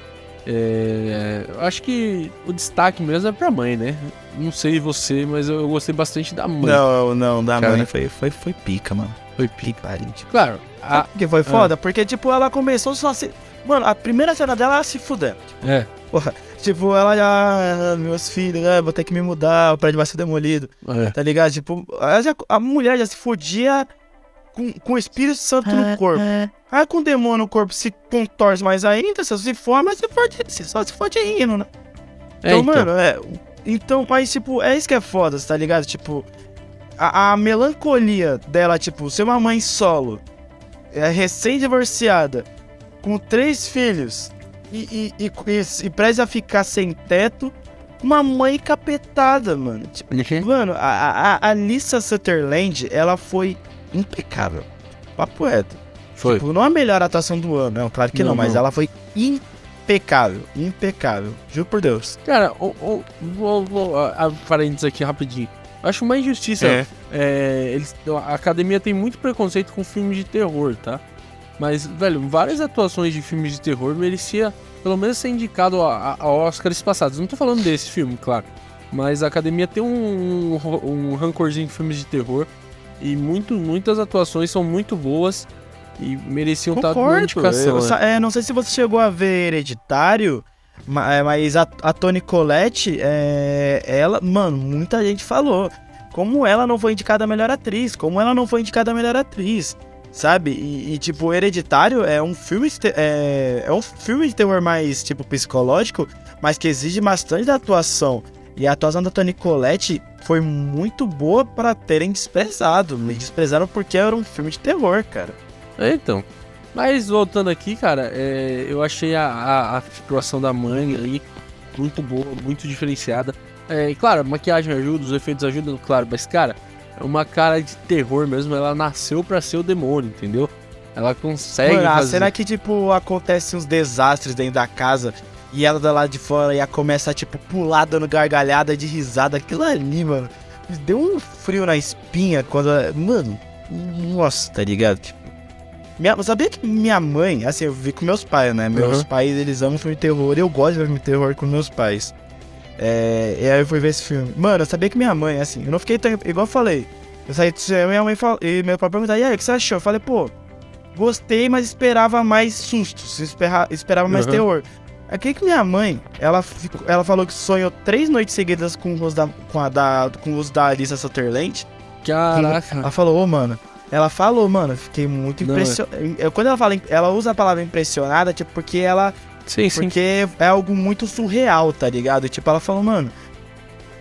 É, eu acho que o destaque mesmo é pra mãe, né? Não sei você, mas eu, gostei bastante da mãe. Não, não, da Cara. mãe foi, foi, foi pica, mano. Foi Que pariu. Tipo. Claro, a, Sabe que foi foda? Porque, tipo, ela começou só se. Mano, a primeira cena dela ela se fudendo. é, Porra, tipo, ela já. ah, Meus filhos, ah, vou ter que me mudar, o prédio vai ser demolido. é. Tá ligado? Tipo, já- a mulher já se fudia com, com o Espírito Santo no corpo. Aí com o demônio no corpo se contorce mais ainda, se se forma, se fode, se só se fode rindo, né? É, Então, então. mano, é. Então, mas, tipo, é isso que é foda, tá ligado? Tipo, a, a melancolia dela, tipo, ser uma mãe solo, é recém-divorciada, com três filhos, e, e, e, e, e preza a ficar sem teto, uma mãe capetada, mano. Tipo, Uhum. mano, a, a, a Alissa Sutherland, ela foi impecável. Papo reto. Foi. Tipo, não a melhor atuação do ano, não, claro que não, Não, mas não. ela foi impecável, impecável. Juro por Deus. Cara, o, o, vou, vou parênteses aqui rapidinho. Eu Acho uma injustiça. É, eles, a academia tem muito preconceito com filmes de terror, tá? Mas, velho, várias atuações de filmes de terror merecia pelo menos ser indicado a, a, a Oscars passados. Não tô falando desse filme, claro. Mas a academia tem um, um, um rancorzinho de filmes de terror. E muito, muitas atuações são muito boas. E mereciam estar numa indicação. Eu né? é, não sei se você chegou a ver Hereditário, é, mas a, a Toni Collette, é, ela, mano, muita gente falou. Como ela não foi indicada a melhor atriz, como ela não foi indicada a melhor atriz, sabe? E, e, tipo, Hereditário é um filme é, é um filme de terror mais tipo psicológico, mas que exige bastante da atuação. E a atuação da Toni Collette foi muito boa para terem desprezado. Me desprezaram porque era um filme de terror, cara. É, então. Mas voltando aqui, cara, é, eu achei a, a, a situação da mãe aí muito boa, muito diferenciada. É, e claro, a maquiagem ajuda, os efeitos ajudam, claro, mas cara, é uma cara de terror mesmo. Ela nasceu pra ser o demônio, entendeu? Ela consegue Mano, a fazer. cena que, tipo, acontece uns desastres dentro da casa e ela do lado de fora ela começa a, tipo, pular dando gargalhada de risada. Aquilo ali, mano, me deu um frio na espinha quando. ela- Mano, nossa, tá ligado? Tipo, Minha, sabia que minha mãe, assim, eu vi com meus pais, né? Meus Uhum. pais, eles amam filme de terror. Eu gosto de ver filme de terror com meus pais. É, e aí eu fui ver esse filme. Mano, eu sabia que minha mãe, assim, eu não fiquei tão. Igual eu falei. Eu saí do cinema e minha mãe falou. E meu pai perguntou, e aí, o que você achou? Eu falei, pô, gostei, mas esperava mais sustos. Esperava, esperava mais Uhum. terror. Aqui que minha mãe, ela, ficou- ela falou que sonhou três noites seguidas com o rosto da, com a da, com o rosto da Alissa Sutherland. Caraca. Ela falou, ô, mano. Ela falou, mano, fiquei muito Não, impressionado. Quando ela fala, ela usa a palavra impressionada, tipo, porque ela. Sim, sim. Porque é algo muito surreal, tá ligado? Tipo, ela falou, mano.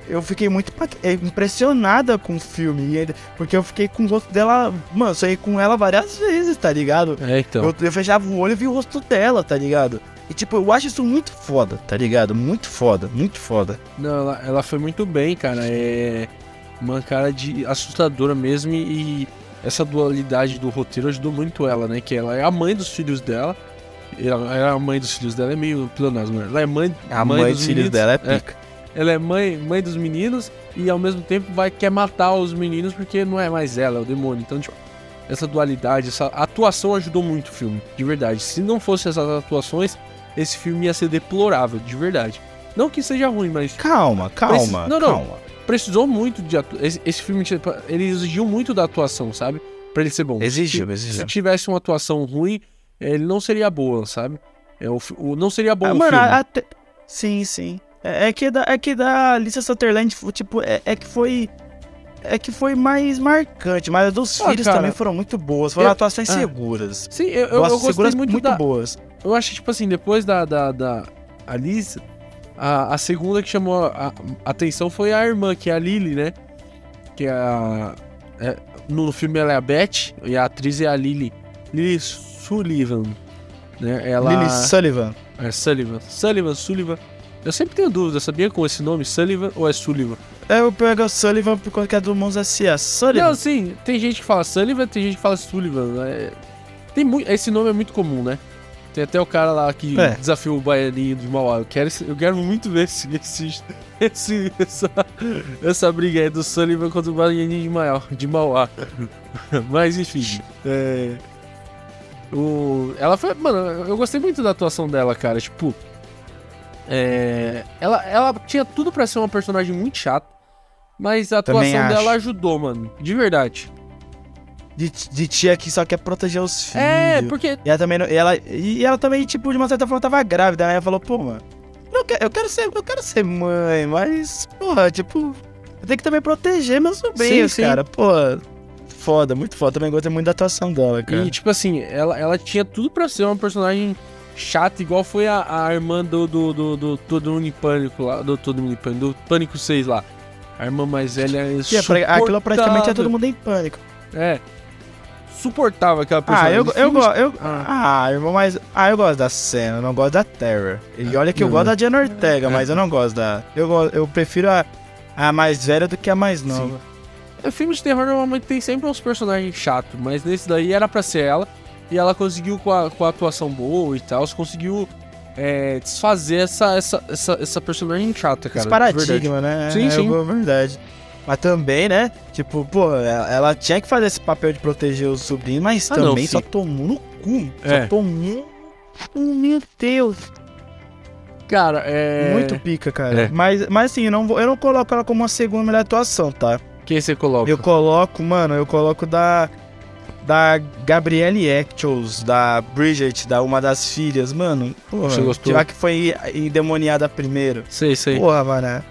Eu fiquei muito é, impressionada com o filme. Porque eu fiquei com o rosto dela. Mano, sonhei com ela várias vezes, tá ligado? É, então. Eu, eu fechava o olho e vi o rosto dela, tá ligado? E tipo, eu acho isso muito foda, tá ligado? Muito foda, muito foda. Não, ela, ela foi muito bem, cara. É uma cara de assustadora mesmo e, essa dualidade do roteiro ajudou muito ela, né? Que ela é a mãe dos filhos dela. Ela é a mãe dos filhos dela, é meio pleonasmo. Ela é mãe, A mãe, dos filhos meninos, dela é pica. Ela é mãe, mãe dos meninos e ao mesmo tempo vai quer matar os meninos porque não é mais ela, é o demônio. Então, tipo, essa dualidade, essa atuação ajudou muito o filme, de verdade. Se não fosse essas atuações, esse filme ia ser deplorável, de verdade. Não que seja ruim, mas Calma, calma, Preci- não, não. calma. precisou muito de atu... esse, esse filme ele exigiu muito da atuação, sabe? Pra ele ser bom. Exigiu, exigiu. Se tivesse uma atuação ruim, ele não seria boa, sabe? É, o, o- não seria bom Ah, o mano, filme. até... Sim, sim. É, é que da, é que da Alicia Sutherland, tipo, é, é que foi... É que foi mais marcante, mas as dos Ah, filhos cara, também foram muito boas. Foram eu- atuações ah. seguras. Sim, eu, eu, eu gostei seguras muito, muito da... boas. Eu acho que, tipo assim, depois da, da, da Alice, a, a segunda que chamou a, a atenção foi a irmã, que é a Lily, né? Que é a... é- no filme ela é a Beth e a atriz é a Lily. Lily Sullivan, né? Ela... Lily Sullivan. É Sullivan. Sullivan, Sullivan. Eu sempre tenho dúvida, sabia com esse nome? Sullivan ou é Sullivan? É, eu pego o Sullivan por conta que é do Mons S.A. Sullivan. Não, sim, tem gente que fala Sullivan, tem gente que fala Sullivan. é- Tem muito, esse nome é muito comum, né? Tem até o cara lá que É. desafiou o baianinho de Mauá. Eu quero, eu quero muito ver esse, esse, esse- essa, essa briga aí do Sullivan contra o baianinho de Mauá. De Mauá. <laughs> Mas enfim. é, o, ela foi. Mano, eu gostei muito da atuação dela, cara. Tipo. é, ela, ela tinha tudo pra ser uma personagem muito chata. Mas a atuação dela ajudou, mano. De verdade. De, de tia que só quer proteger os filhos. É, porque. E ela também, não- e ela, e ela também, tipo, de uma certa forma tava grávida, né? Ela falou, pô, mano, eu quero, eu quero ser, eu quero ser mãe, mas, porra, tipo, eu tenho que também proteger meus sobrinhos, Sim, sim. cara. Pô, foda, muito foda. Também gostei muito da atuação dela, cara. E, tipo assim, ela, ela tinha tudo pra ser uma personagem chata, igual foi a, a irmã do, do, do, do Todo Mundo em Pânico lá. Do Todo Mundo em Pânico, do Pânico 6 lá. A irmã mais velha é é aquilo praticamente é todo mundo em pânico. É. Suportável aquela Ah, personagem. eu, eu, Filmes- go- eu, Ah. ah, irmão, mas, ah, eu gosto da cena, eu não gosto da Terror. E olha que eu gosto da Diana Ortega, É. mas eu não gosto da, eu, eu prefiro a, a mais velha do que a mais nova. É, filme de terror normalmente tem sempre uns personagens chatos, mas nesse daí era pra ser ela. E ela conseguiu, com a, com a atuação boa e tal, conseguiu é, desfazer essa, essa, essa, essa personagem chata, cara. Esse paradigma, né? Sim, é, sim. É verdade. Mas também, né? Tipo, pô, ela, ela tinha que fazer esse papel de proteger os sobrinhos, mas Ah, não, também sim. só tomou no cu. É. Só tomou. Oh, meu Deus. Cara, é. Muito pica, cara. É. Mas, mas assim, eu não, vou, eu não coloco ela como uma segunda melhor atuação, tá? Quem você coloca? Eu coloco, mano, eu coloco da. Da Gabrielle Actuals, da Bridget, da uma das filhas, mano. Porra, Você gostou? Já que foi endemoniada primeiro. Sei, sei. Porra, mano.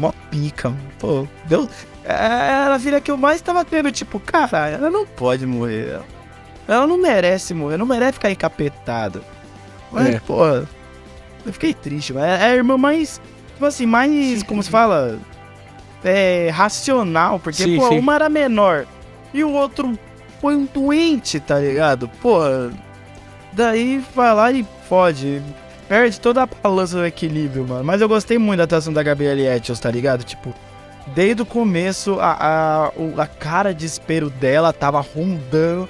Mó pica. Pô, deu. É, Ela vira que eu mais tava tendo, tipo, cara, ela não pode morrer. Ela, não merece morrer, não merece ficar encapetada. Mas, É. pô, eu fiquei triste, mas é a irmã mais. Tipo assim, mais. Sim. Como se fala? É. racional, porque, Sim, pô, sim. uma era menor e o outro foi um doente, tá ligado? Pô, daí vai lá e fode. Perde toda a balança do equilíbrio, mano. Mas eu gostei muito da atuação da Gabrielle Etchels, tá ligado? Tipo, desde o começo, a, a, a cara de desespero dela tava rondando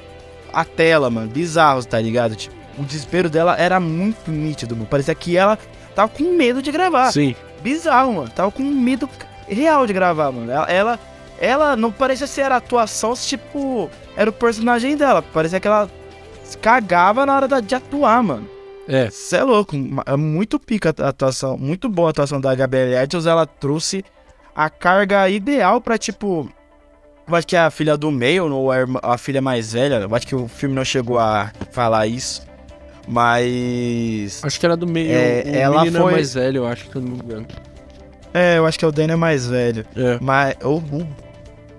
a tela, mano. Bizarro, tá ligado? Tipo, o desespero dela era muito nítido, mano. Parecia que ela tava com medo de gravar. Sim. Bizarro, mano. Tava com medo real de gravar, mano. Ela, ela, ela não parecia ser a atuação, se, tipo, era o personagem dela. Parecia que ela cagava na hora de atuar, mano. É. Você é louco. É muito pica a atuação. Muito boa a atuação da Gabrielle Edwards. Ela trouxe a carga ideal pra, tipo. Eu acho que é a filha do meio, ou a, filha mais velha. Eu acho que o filme não chegou a falar isso. Mas. Acho que era do meio. É, o ela menino foi- é mais velho, eu acho que eu não me engano. É, eu acho que é o Daniel mais velho. É. Mas. ou-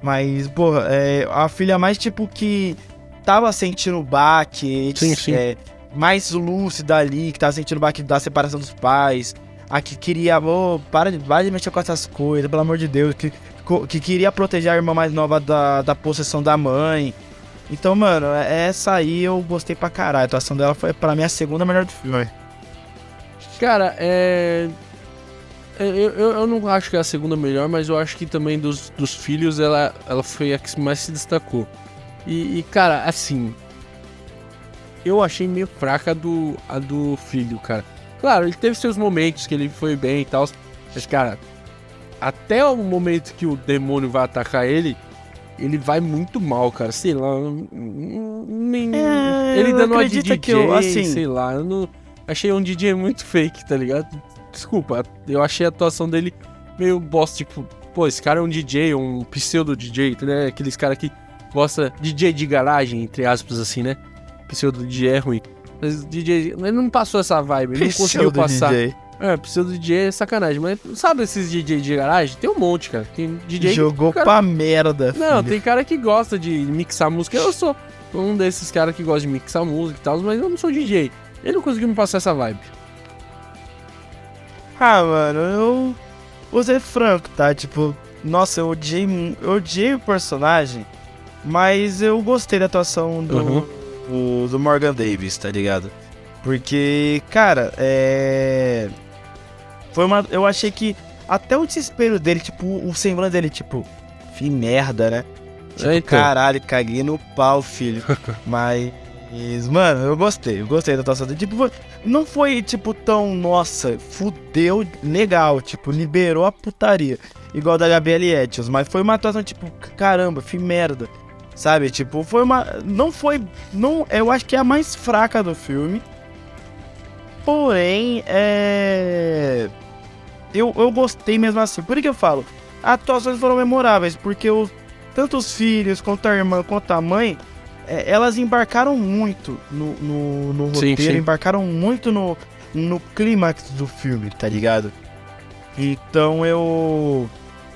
mas, porra, é a filha mais, tipo, que tava sentindo o baque. Sim, sim. é, mais lúcida ali, que tava sentindo o baque da separação dos pais. A que queria, ô, para de, para de mexer com essas coisas, pelo amor de Deus. Que, que queria proteger a irmã mais nova da, da possessão da mãe. Então, mano, é- essa aí eu gostei pra caralho. A atuação dela foi, pra mim, a segunda melhor do filme. Cara, é. é, Eu, eu, eu não acho que é a segunda melhor, mas eu acho que também dos, dos filhos ela, ela foi a que mais se destacou. E, e, cara, assim. Eu achei meio fraca a do, a do filho, cara. Claro, ele teve seus momentos que ele foi bem e tal. Mas, cara, até o momento que o demônio vai atacar ele, ele vai muito mal, cara. Sei lá. Nem, É, ele dando uma de DJ, que eu, assim- sei lá. Eu não, achei um DJ muito fake, tá ligado? Desculpa, eu achei a atuação dele meio bosta. Tipo, pô, esse cara é um DJ, um pseudo DJ, né? Aqueles cara que gosta DJ de garagem, entre aspas, assim, né? Pseudo DJ é ruim. Mas DJ, ele não passou essa vibe, ele não conseguiu passar. DJ. É, pseudo DJ é sacanagem, mas sabe esses DJ de garagem? Tem um monte, cara. Tem DJ Jogou cara- pra merda, Não, filho. tem cara que gosta de mixar música. Eu sou um desses caras que gosta de mixar música e tal, mas eu não sou DJ. Ele não conseguiu me passar essa vibe. Ah, mano, eu vou ser franco, tá? Tipo, nossa, eu odiei, eu odiei o personagem, mas eu gostei da atuação do, Uhum. Do, do Morgan Davis, tá ligado? Porque, cara, é. Foi uma. Eu achei que até o desespero dele, tipo, o semblante dele, tipo, fi merda, né? Tipo, então. caralho, caguei no pau, filho. <laughs> Mas, mano, eu gostei, eu gostei da atuação dele. Tipo, não foi, tipo, tão, nossa, fudeu legal, tipo, liberou a putaria. Igual da Gabrielle Etchels, mas foi uma atuação, tipo, caramba, fi merda. Sabe, tipo, foi uma. Não foi. Não, eu acho que é a mais fraca do filme. Porém, é. Eu, eu gostei mesmo assim. Por que eu falo? As atuações foram memoráveis, porque os, tanto os filhos, quanto a irmã, quanto a mãe, é, elas embarcaram muito no, no, no Sim, roteiro, sim. embarcaram muito no, no clímax do filme, tá ligado? Então eu.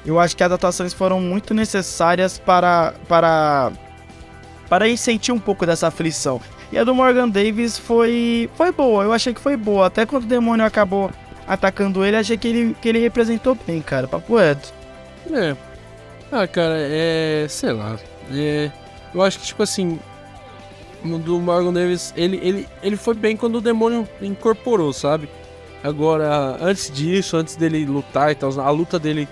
Eu acho que as atuações foram muito necessárias para. para. para ir sentir um pouco dessa aflição. E a do Morgan Davis foi. foi boa, eu achei que foi boa. Até quando o demônio acabou atacando ele, achei que ele, que ele representou bem, cara. Papo reto. É. Ah, cara, é. Sei lá. É. Eu acho que, tipo assim. Do Morgan Davis, ele, ele, ele foi bem quando o demônio incorporou, sabe? Agora, antes disso, antes dele lutar e tal, a luta dele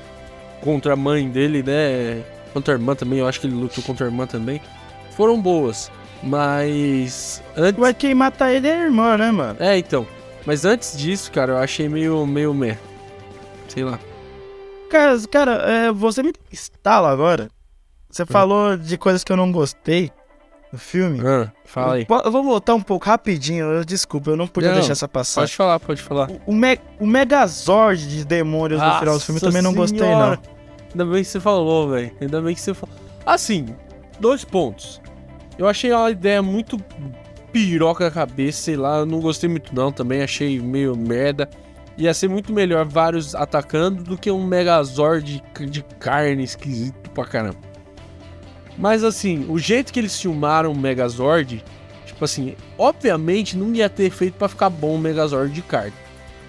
contra a mãe dele, né? Contra a irmã também, eu acho que ele lutou contra a irmã também. Foram boas. Mas. Antes. Ué, quem mata ele é a irmã, né, mano? É, então. Mas antes disso, cara, eu achei meio. meio meh. Sei lá. Cara, cara é, você me instala agora. Você falou de coisas que eu não gostei do filme. Ah, fala aí. Eu, vou voltar um pouco rapidinho, eu, desculpa, eu não podia Não, deixar essa passar. Pode falar, pode falar. O, o, Me- o Megazord de demônios no final do filme eu Nossa também não gostei, senhora. não. Ainda bem que você falou, velho. Ainda bem que você falou. Assim, dois pontos. Eu achei a ideia muito piroca da cabeça, sei lá. Eu não gostei muito, não. Também achei meio merda. Ia ser muito melhor vários atacando do que um Megazord de, de carne esquisito pra caramba. Mas assim, o jeito que eles filmaram o Megazord, tipo assim, obviamente não ia ter feito pra ficar bom o Megazord de carne.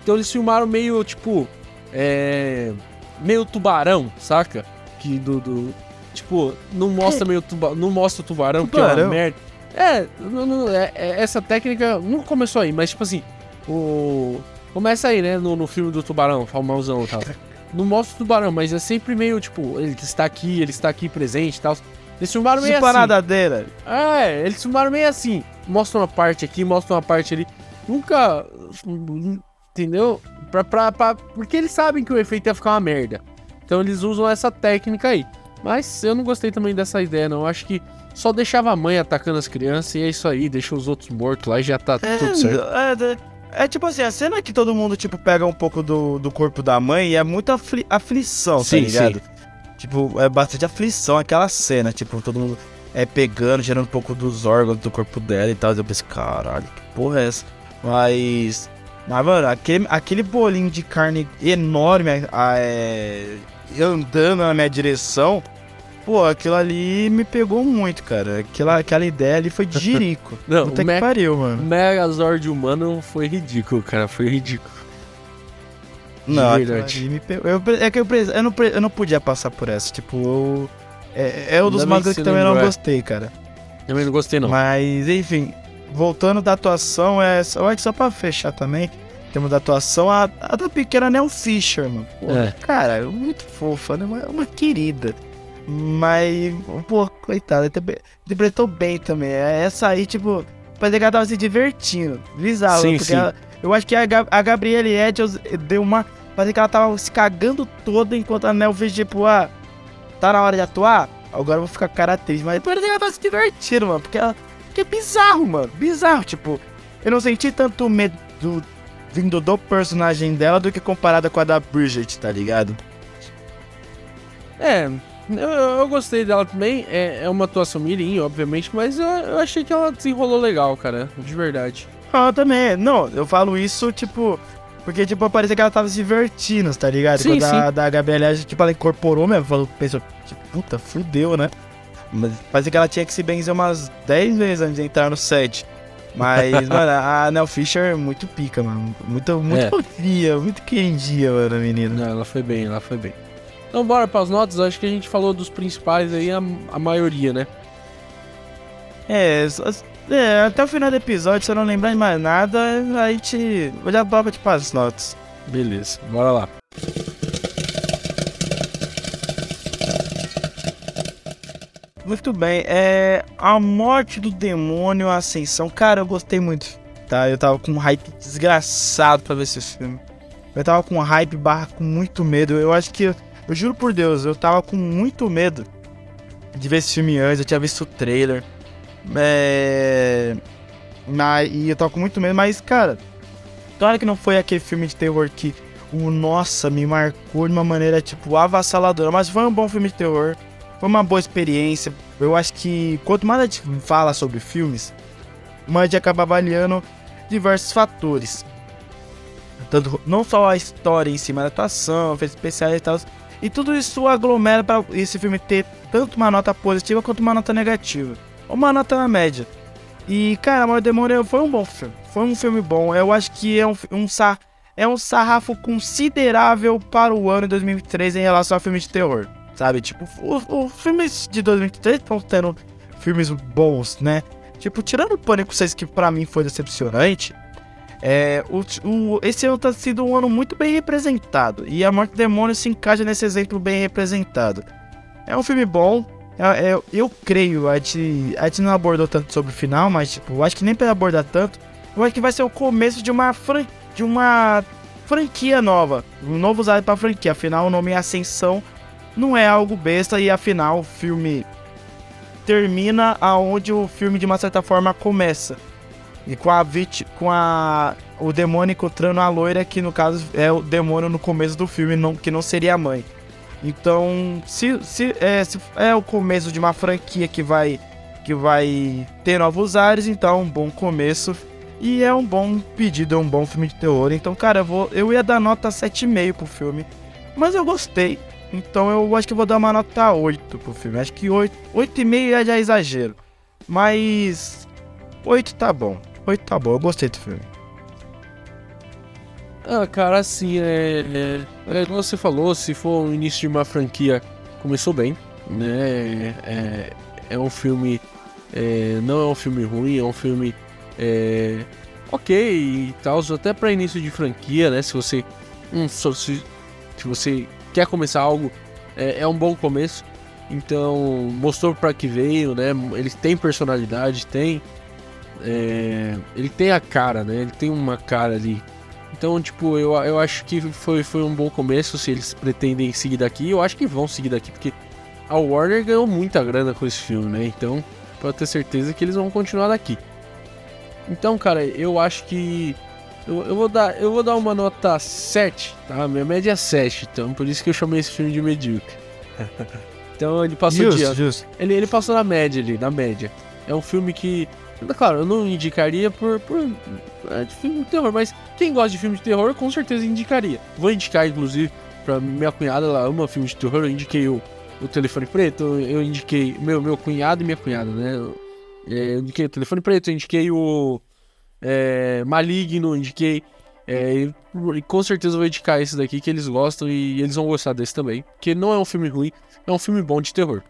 Então eles filmaram meio tipo. É. Meio tubarão, saca? Que do. do- tipo, não mostra meio tubarão. Não mostra o tubarão, que é Tubarão? uma merda. É, não- não- é- é- essa técnica não começou aí, mas tipo assim, o. Começa aí, né? No, no filme do tubarão, famosão e tal. <laughs> Não mostra o tubarão, mas é sempre meio tipo, ele está aqui, ele está aqui presente e tal. Eles filmaram meio Tipo a assim. nadadeira. É, eles filmaram meio assim. Mostra uma parte aqui, mostra uma parte ali. Nunca. Entendeu? Pra, pra, pra- porque eles sabem que o efeito ia ficar uma merda. Então eles usam essa técnica aí. Mas eu não gostei também dessa ideia, não. Eu acho que só deixava a mãe atacando as crianças e é isso aí, deixa os outros mortos lá e já tá É, tudo certo. É, é tipo assim, a cena que todo mundo, tipo, pega um pouco do, do corpo da mãe e é muita afli- aflição, Sim, tá ligado? Tipo, é bastante aflição aquela cena, tipo, todo mundo é pegando, gerando um pouco dos órgãos do corpo dela e tal. Eu pensei, caralho, que porra é essa? Mas. Mas, mano, aquele, aquele bolinho de carne enorme a- é, andando na minha direção. Pô, aquilo ali me pegou muito, cara. Aquela, aquela ideia ali foi <laughs> de jirico. Não, Puta que pariu, mano. Megazord humano foi ridículo, cara. Foi ridículo. Não, verdade. Eu, é que eu, eu, não, eu não podia passar por essa. Tipo, eu. É, é um dos mangas que também não é. gostei, cara. Também não gostei, não. Mas, enfim, voltando da atuação, é, que só pra fechar também, temos da atuação a, a da pequena Nell Fisher, mano. Pô, É. Cara, muito fofa, né? Uma, uma querida. Mas, pô, coitada, interpre- interpretou bem também. É, Essa aí, tipo, parecia que ela tava se divertindo. Bizarro, Sim, porque sim. ela- eu acho que a, Ga- a Gabriele Edels deu uma. Parecia que ela tava se cagando toda enquanto a Nell fez, tipo, ah, tá na hora de atuar? Agora eu vou ficar cara triste. Mas que ela tava se divertindo, mano. Porque ela. Porque é bizarro, mano. Bizarro, tipo. Eu não senti tanto medo do- vindo do personagem dela do que comparada com a da Bridget, tá ligado? É, eu, eu gostei dela também. É, é uma atuação mirim, obviamente, mas eu, eu achei que ela desenrolou legal, cara. De verdade. Ah, também. Não, eu falo isso, tipo. Porque, tipo, parecia que ela tava se divertindo, tá ligado? Sim, Quando a sim. da Gabriela, tipo, ela incorporou mesmo. Falou, pensou, tipo, puta, fudeu, né? Mas parecia que ela tinha que se benzer umas 10 vezes antes de entrar no set. Mas, <laughs> mano, a Nell Fisher é muito pica, mano. Muito, muito É. fofinha, muito queridinha, mano, a menina. Não, ela foi bem, ela foi bem. Então bora para as notas, acho que a gente falou dos principais aí, a, a maioria, né? É, só- é, até o final do episódio, se eu não lembrar de mais nada, a gente. Eu já boba tipo as notas. Beleza, bora lá. Muito bem, é. A morte do demônio, a ascensão. Cara, eu gostei muito. Tá? Eu tava com um hype desgraçado pra ver esse filme. Eu tava com um hype barra com muito medo. Eu acho que. Eu juro por Deus, eu tava com muito medo de ver esse filme antes. Eu tinha visto o trailer. É. Mas, e eu tava com muito medo, mas, cara. Claro que não foi aquele filme de terror que. O nossa, me marcou de uma maneira, tipo, avassaladora. Mas foi um bom filme de terror. Foi uma boa experiência. Eu acho que quanto mais a gente fala sobre filmes, mais a gente acaba avaliando diversos fatores. Tanto, não só a história em cima da atuação, efeitos especiais e tal. E tudo isso aglomera para esse filme ter tanto uma nota positiva quanto uma nota negativa. Uma nota na média. E, cara, Amor Demônio foi um bom filme. Foi um filme bom. Eu acho que é um, um, sa- é um sarrafo considerável para o ano de 2003 em relação a filmes de terror. Sabe? Tipo, os, filmes de 2003 estão tendo filmes bons, né? Tipo, tirando o Pânico 6, que pra mim foi decepcionante, é, o, o- esse ano tá sido um ano muito bem representado. E A Morte do Demônio se encaixa nesse exemplo bem representado. É um filme bom. É- eu creio, a gente, a gente não abordou tanto sobre o final, mas tipo, eu acho que nem pra abordar tanto. Eu acho que vai ser o começo de uma, fran- de uma franquia nova. Um novo usado pra franquia. Afinal, o nome é Ascensão não é algo besta e afinal o filme termina aonde o filme de uma certa forma começa. E com a vit com a o demônio encontrando a loira que no caso é o demônio no começo do filme, não, que não seria a mãe. Então, se, se, é, se é o começo de uma franquia que vai que vai ter novos ares, então é um bom começo e é um bom pedido, é um bom filme de terror. Então, cara, eu vou eu ia dar nota 7,5 pro filme, mas eu gostei. Então eu acho que eu vou dar uma nota 8 pro filme. Acho que 8, 8,5 já é exagero. Mas 8 tá bom. 8 tá bom, eu gostei do filme. Ah, cara, assim, é, é, é como você falou, se for o início de uma franquia, começou bem, né? É, é um filme, é, não é um filme ruim, é um filme é, ok e tal, até para início de franquia, né? Se você, hum, se, se você quer começar algo, é, é um bom começo. Então mostrou para que veio, né? Ele tem personalidade, tem, é, ele tem a cara, né? Ele tem uma cara ali. Então, tipo, eu, eu acho que foi, foi um bom começo se eles pretendem seguir daqui. Eu acho que vão seguir daqui, porque a Warner ganhou muita grana com esse filme, né? Então, pode ter certeza que eles vão continuar daqui. Então, cara, eu acho que eu, eu, vou dar, eu vou dar uma nota 7, tá? Minha média é 7, então por isso que eu chamei esse filme de medíocre. <laughs> então ele passou Justo, de justo. ele, ele passou na média ali, na média. É um filme que, claro, eu não indicaria por, por é, de filme de terror, mas quem gosta de filme de terror com certeza indicaria. Vou indicar, inclusive, pra minha cunhada, ela ama filme de terror, eu indiquei o, o Telefone Preto, eu indiquei meu, meu cunhado e minha cunhada, né? Eu, é, indiquei o Telefone Preto, eu indiquei o é, Maligno, indiquei. É, e, e com certeza vou indicar esse daqui que eles gostam e eles vão gostar desse também. Porque não é um filme ruim, é um filme bom de terror.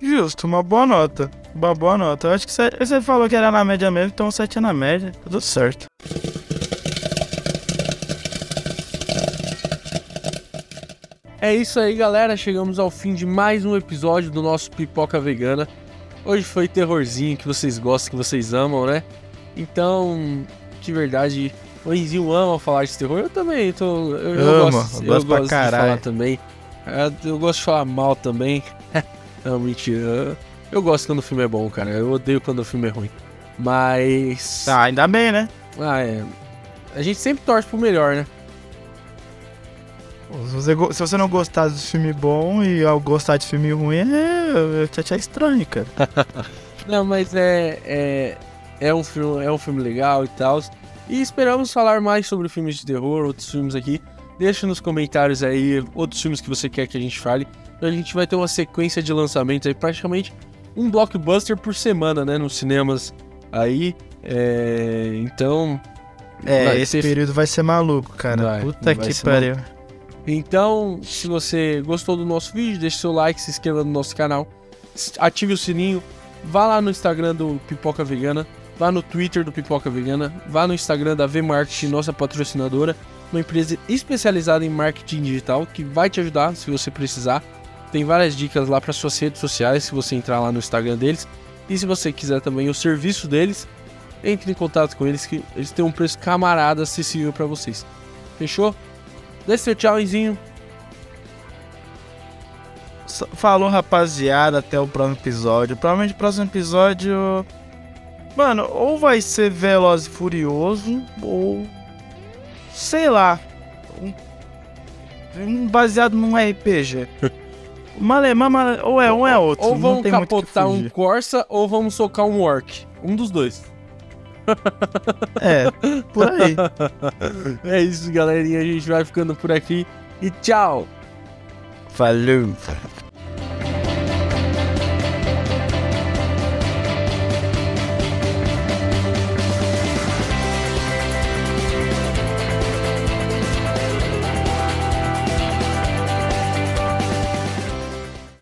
Justo, uma boa nota. Uma boa nota. Eu acho que você, você falou que era na média mesmo, então 7 é na média. Tudo certo. É isso aí, galera. Chegamos ao fim de mais um episódio do nosso Pipoca Vegana. Hoje foi terrorzinho que vocês gostam, que vocês amam, né? Então, de verdade, o Enzinho ama falar de terror. Eu também, tô, eu, eu Ama, gosto, eu eu gosto pra gosto de falar também. É, Eu gosto de falar mal também. <laughs> Não, mentira. Eu, gosto quando o filme é bom, cara. Eu odeio quando o filme é ruim. Mas. Tá, ainda bem, né? Ah, é. A gente sempre torce pro melhor, né? Se você, se você não gostar de filme bom e ao gostar de filme ruim, é, é, é estranho, cara. <laughs> Não, mas é, é, é, um filme, é um filme legal e tal. E esperamos falar mais sobre filmes de terror, outros filmes aqui. Deixa nos comentários aí outros filmes que você quer que a gente fale. A gente vai ter uma sequência de lançamentos aí, praticamente um blockbuster por semana, né? Nos cinemas aí. É, então. É, vai esse ter- período vai ser maluco, cara. Vai, Puta vai que pariu. Então, se você gostou do nosso vídeo, deixe seu like, se inscreva no nosso canal, ative o sininho, vá lá no Instagram do Pipoca Vegana, vá no Twitter do Pipoca Vegana, vá no Instagram da V-Marketing, nossa patrocinadora, uma empresa especializada em marketing digital que vai te ajudar se você precisar. Tem várias dicas lá para suas redes sociais, se você entrar lá no Instagram deles. E se você quiser também o serviço deles, entre em contato com eles que eles têm um preço camarada acessível para vocês. Fechou? Deixe seu tchauzinho. Falou, rapaziada. Até o próximo episódio. Provavelmente o próximo episódio. Mano, ou vai ser Veloz e Furioso, ou. Sei lá. Um, um baseado num RPG. <laughs> Male, mama, ou é um é outro. Ou não vamos tem muito o que capotar um. Corsa ou vamos socar um Orc. Um dos dois. <laughs> É, por aí. É isso, galerinha. A gente vai ficando por aqui. E tchau! Falou.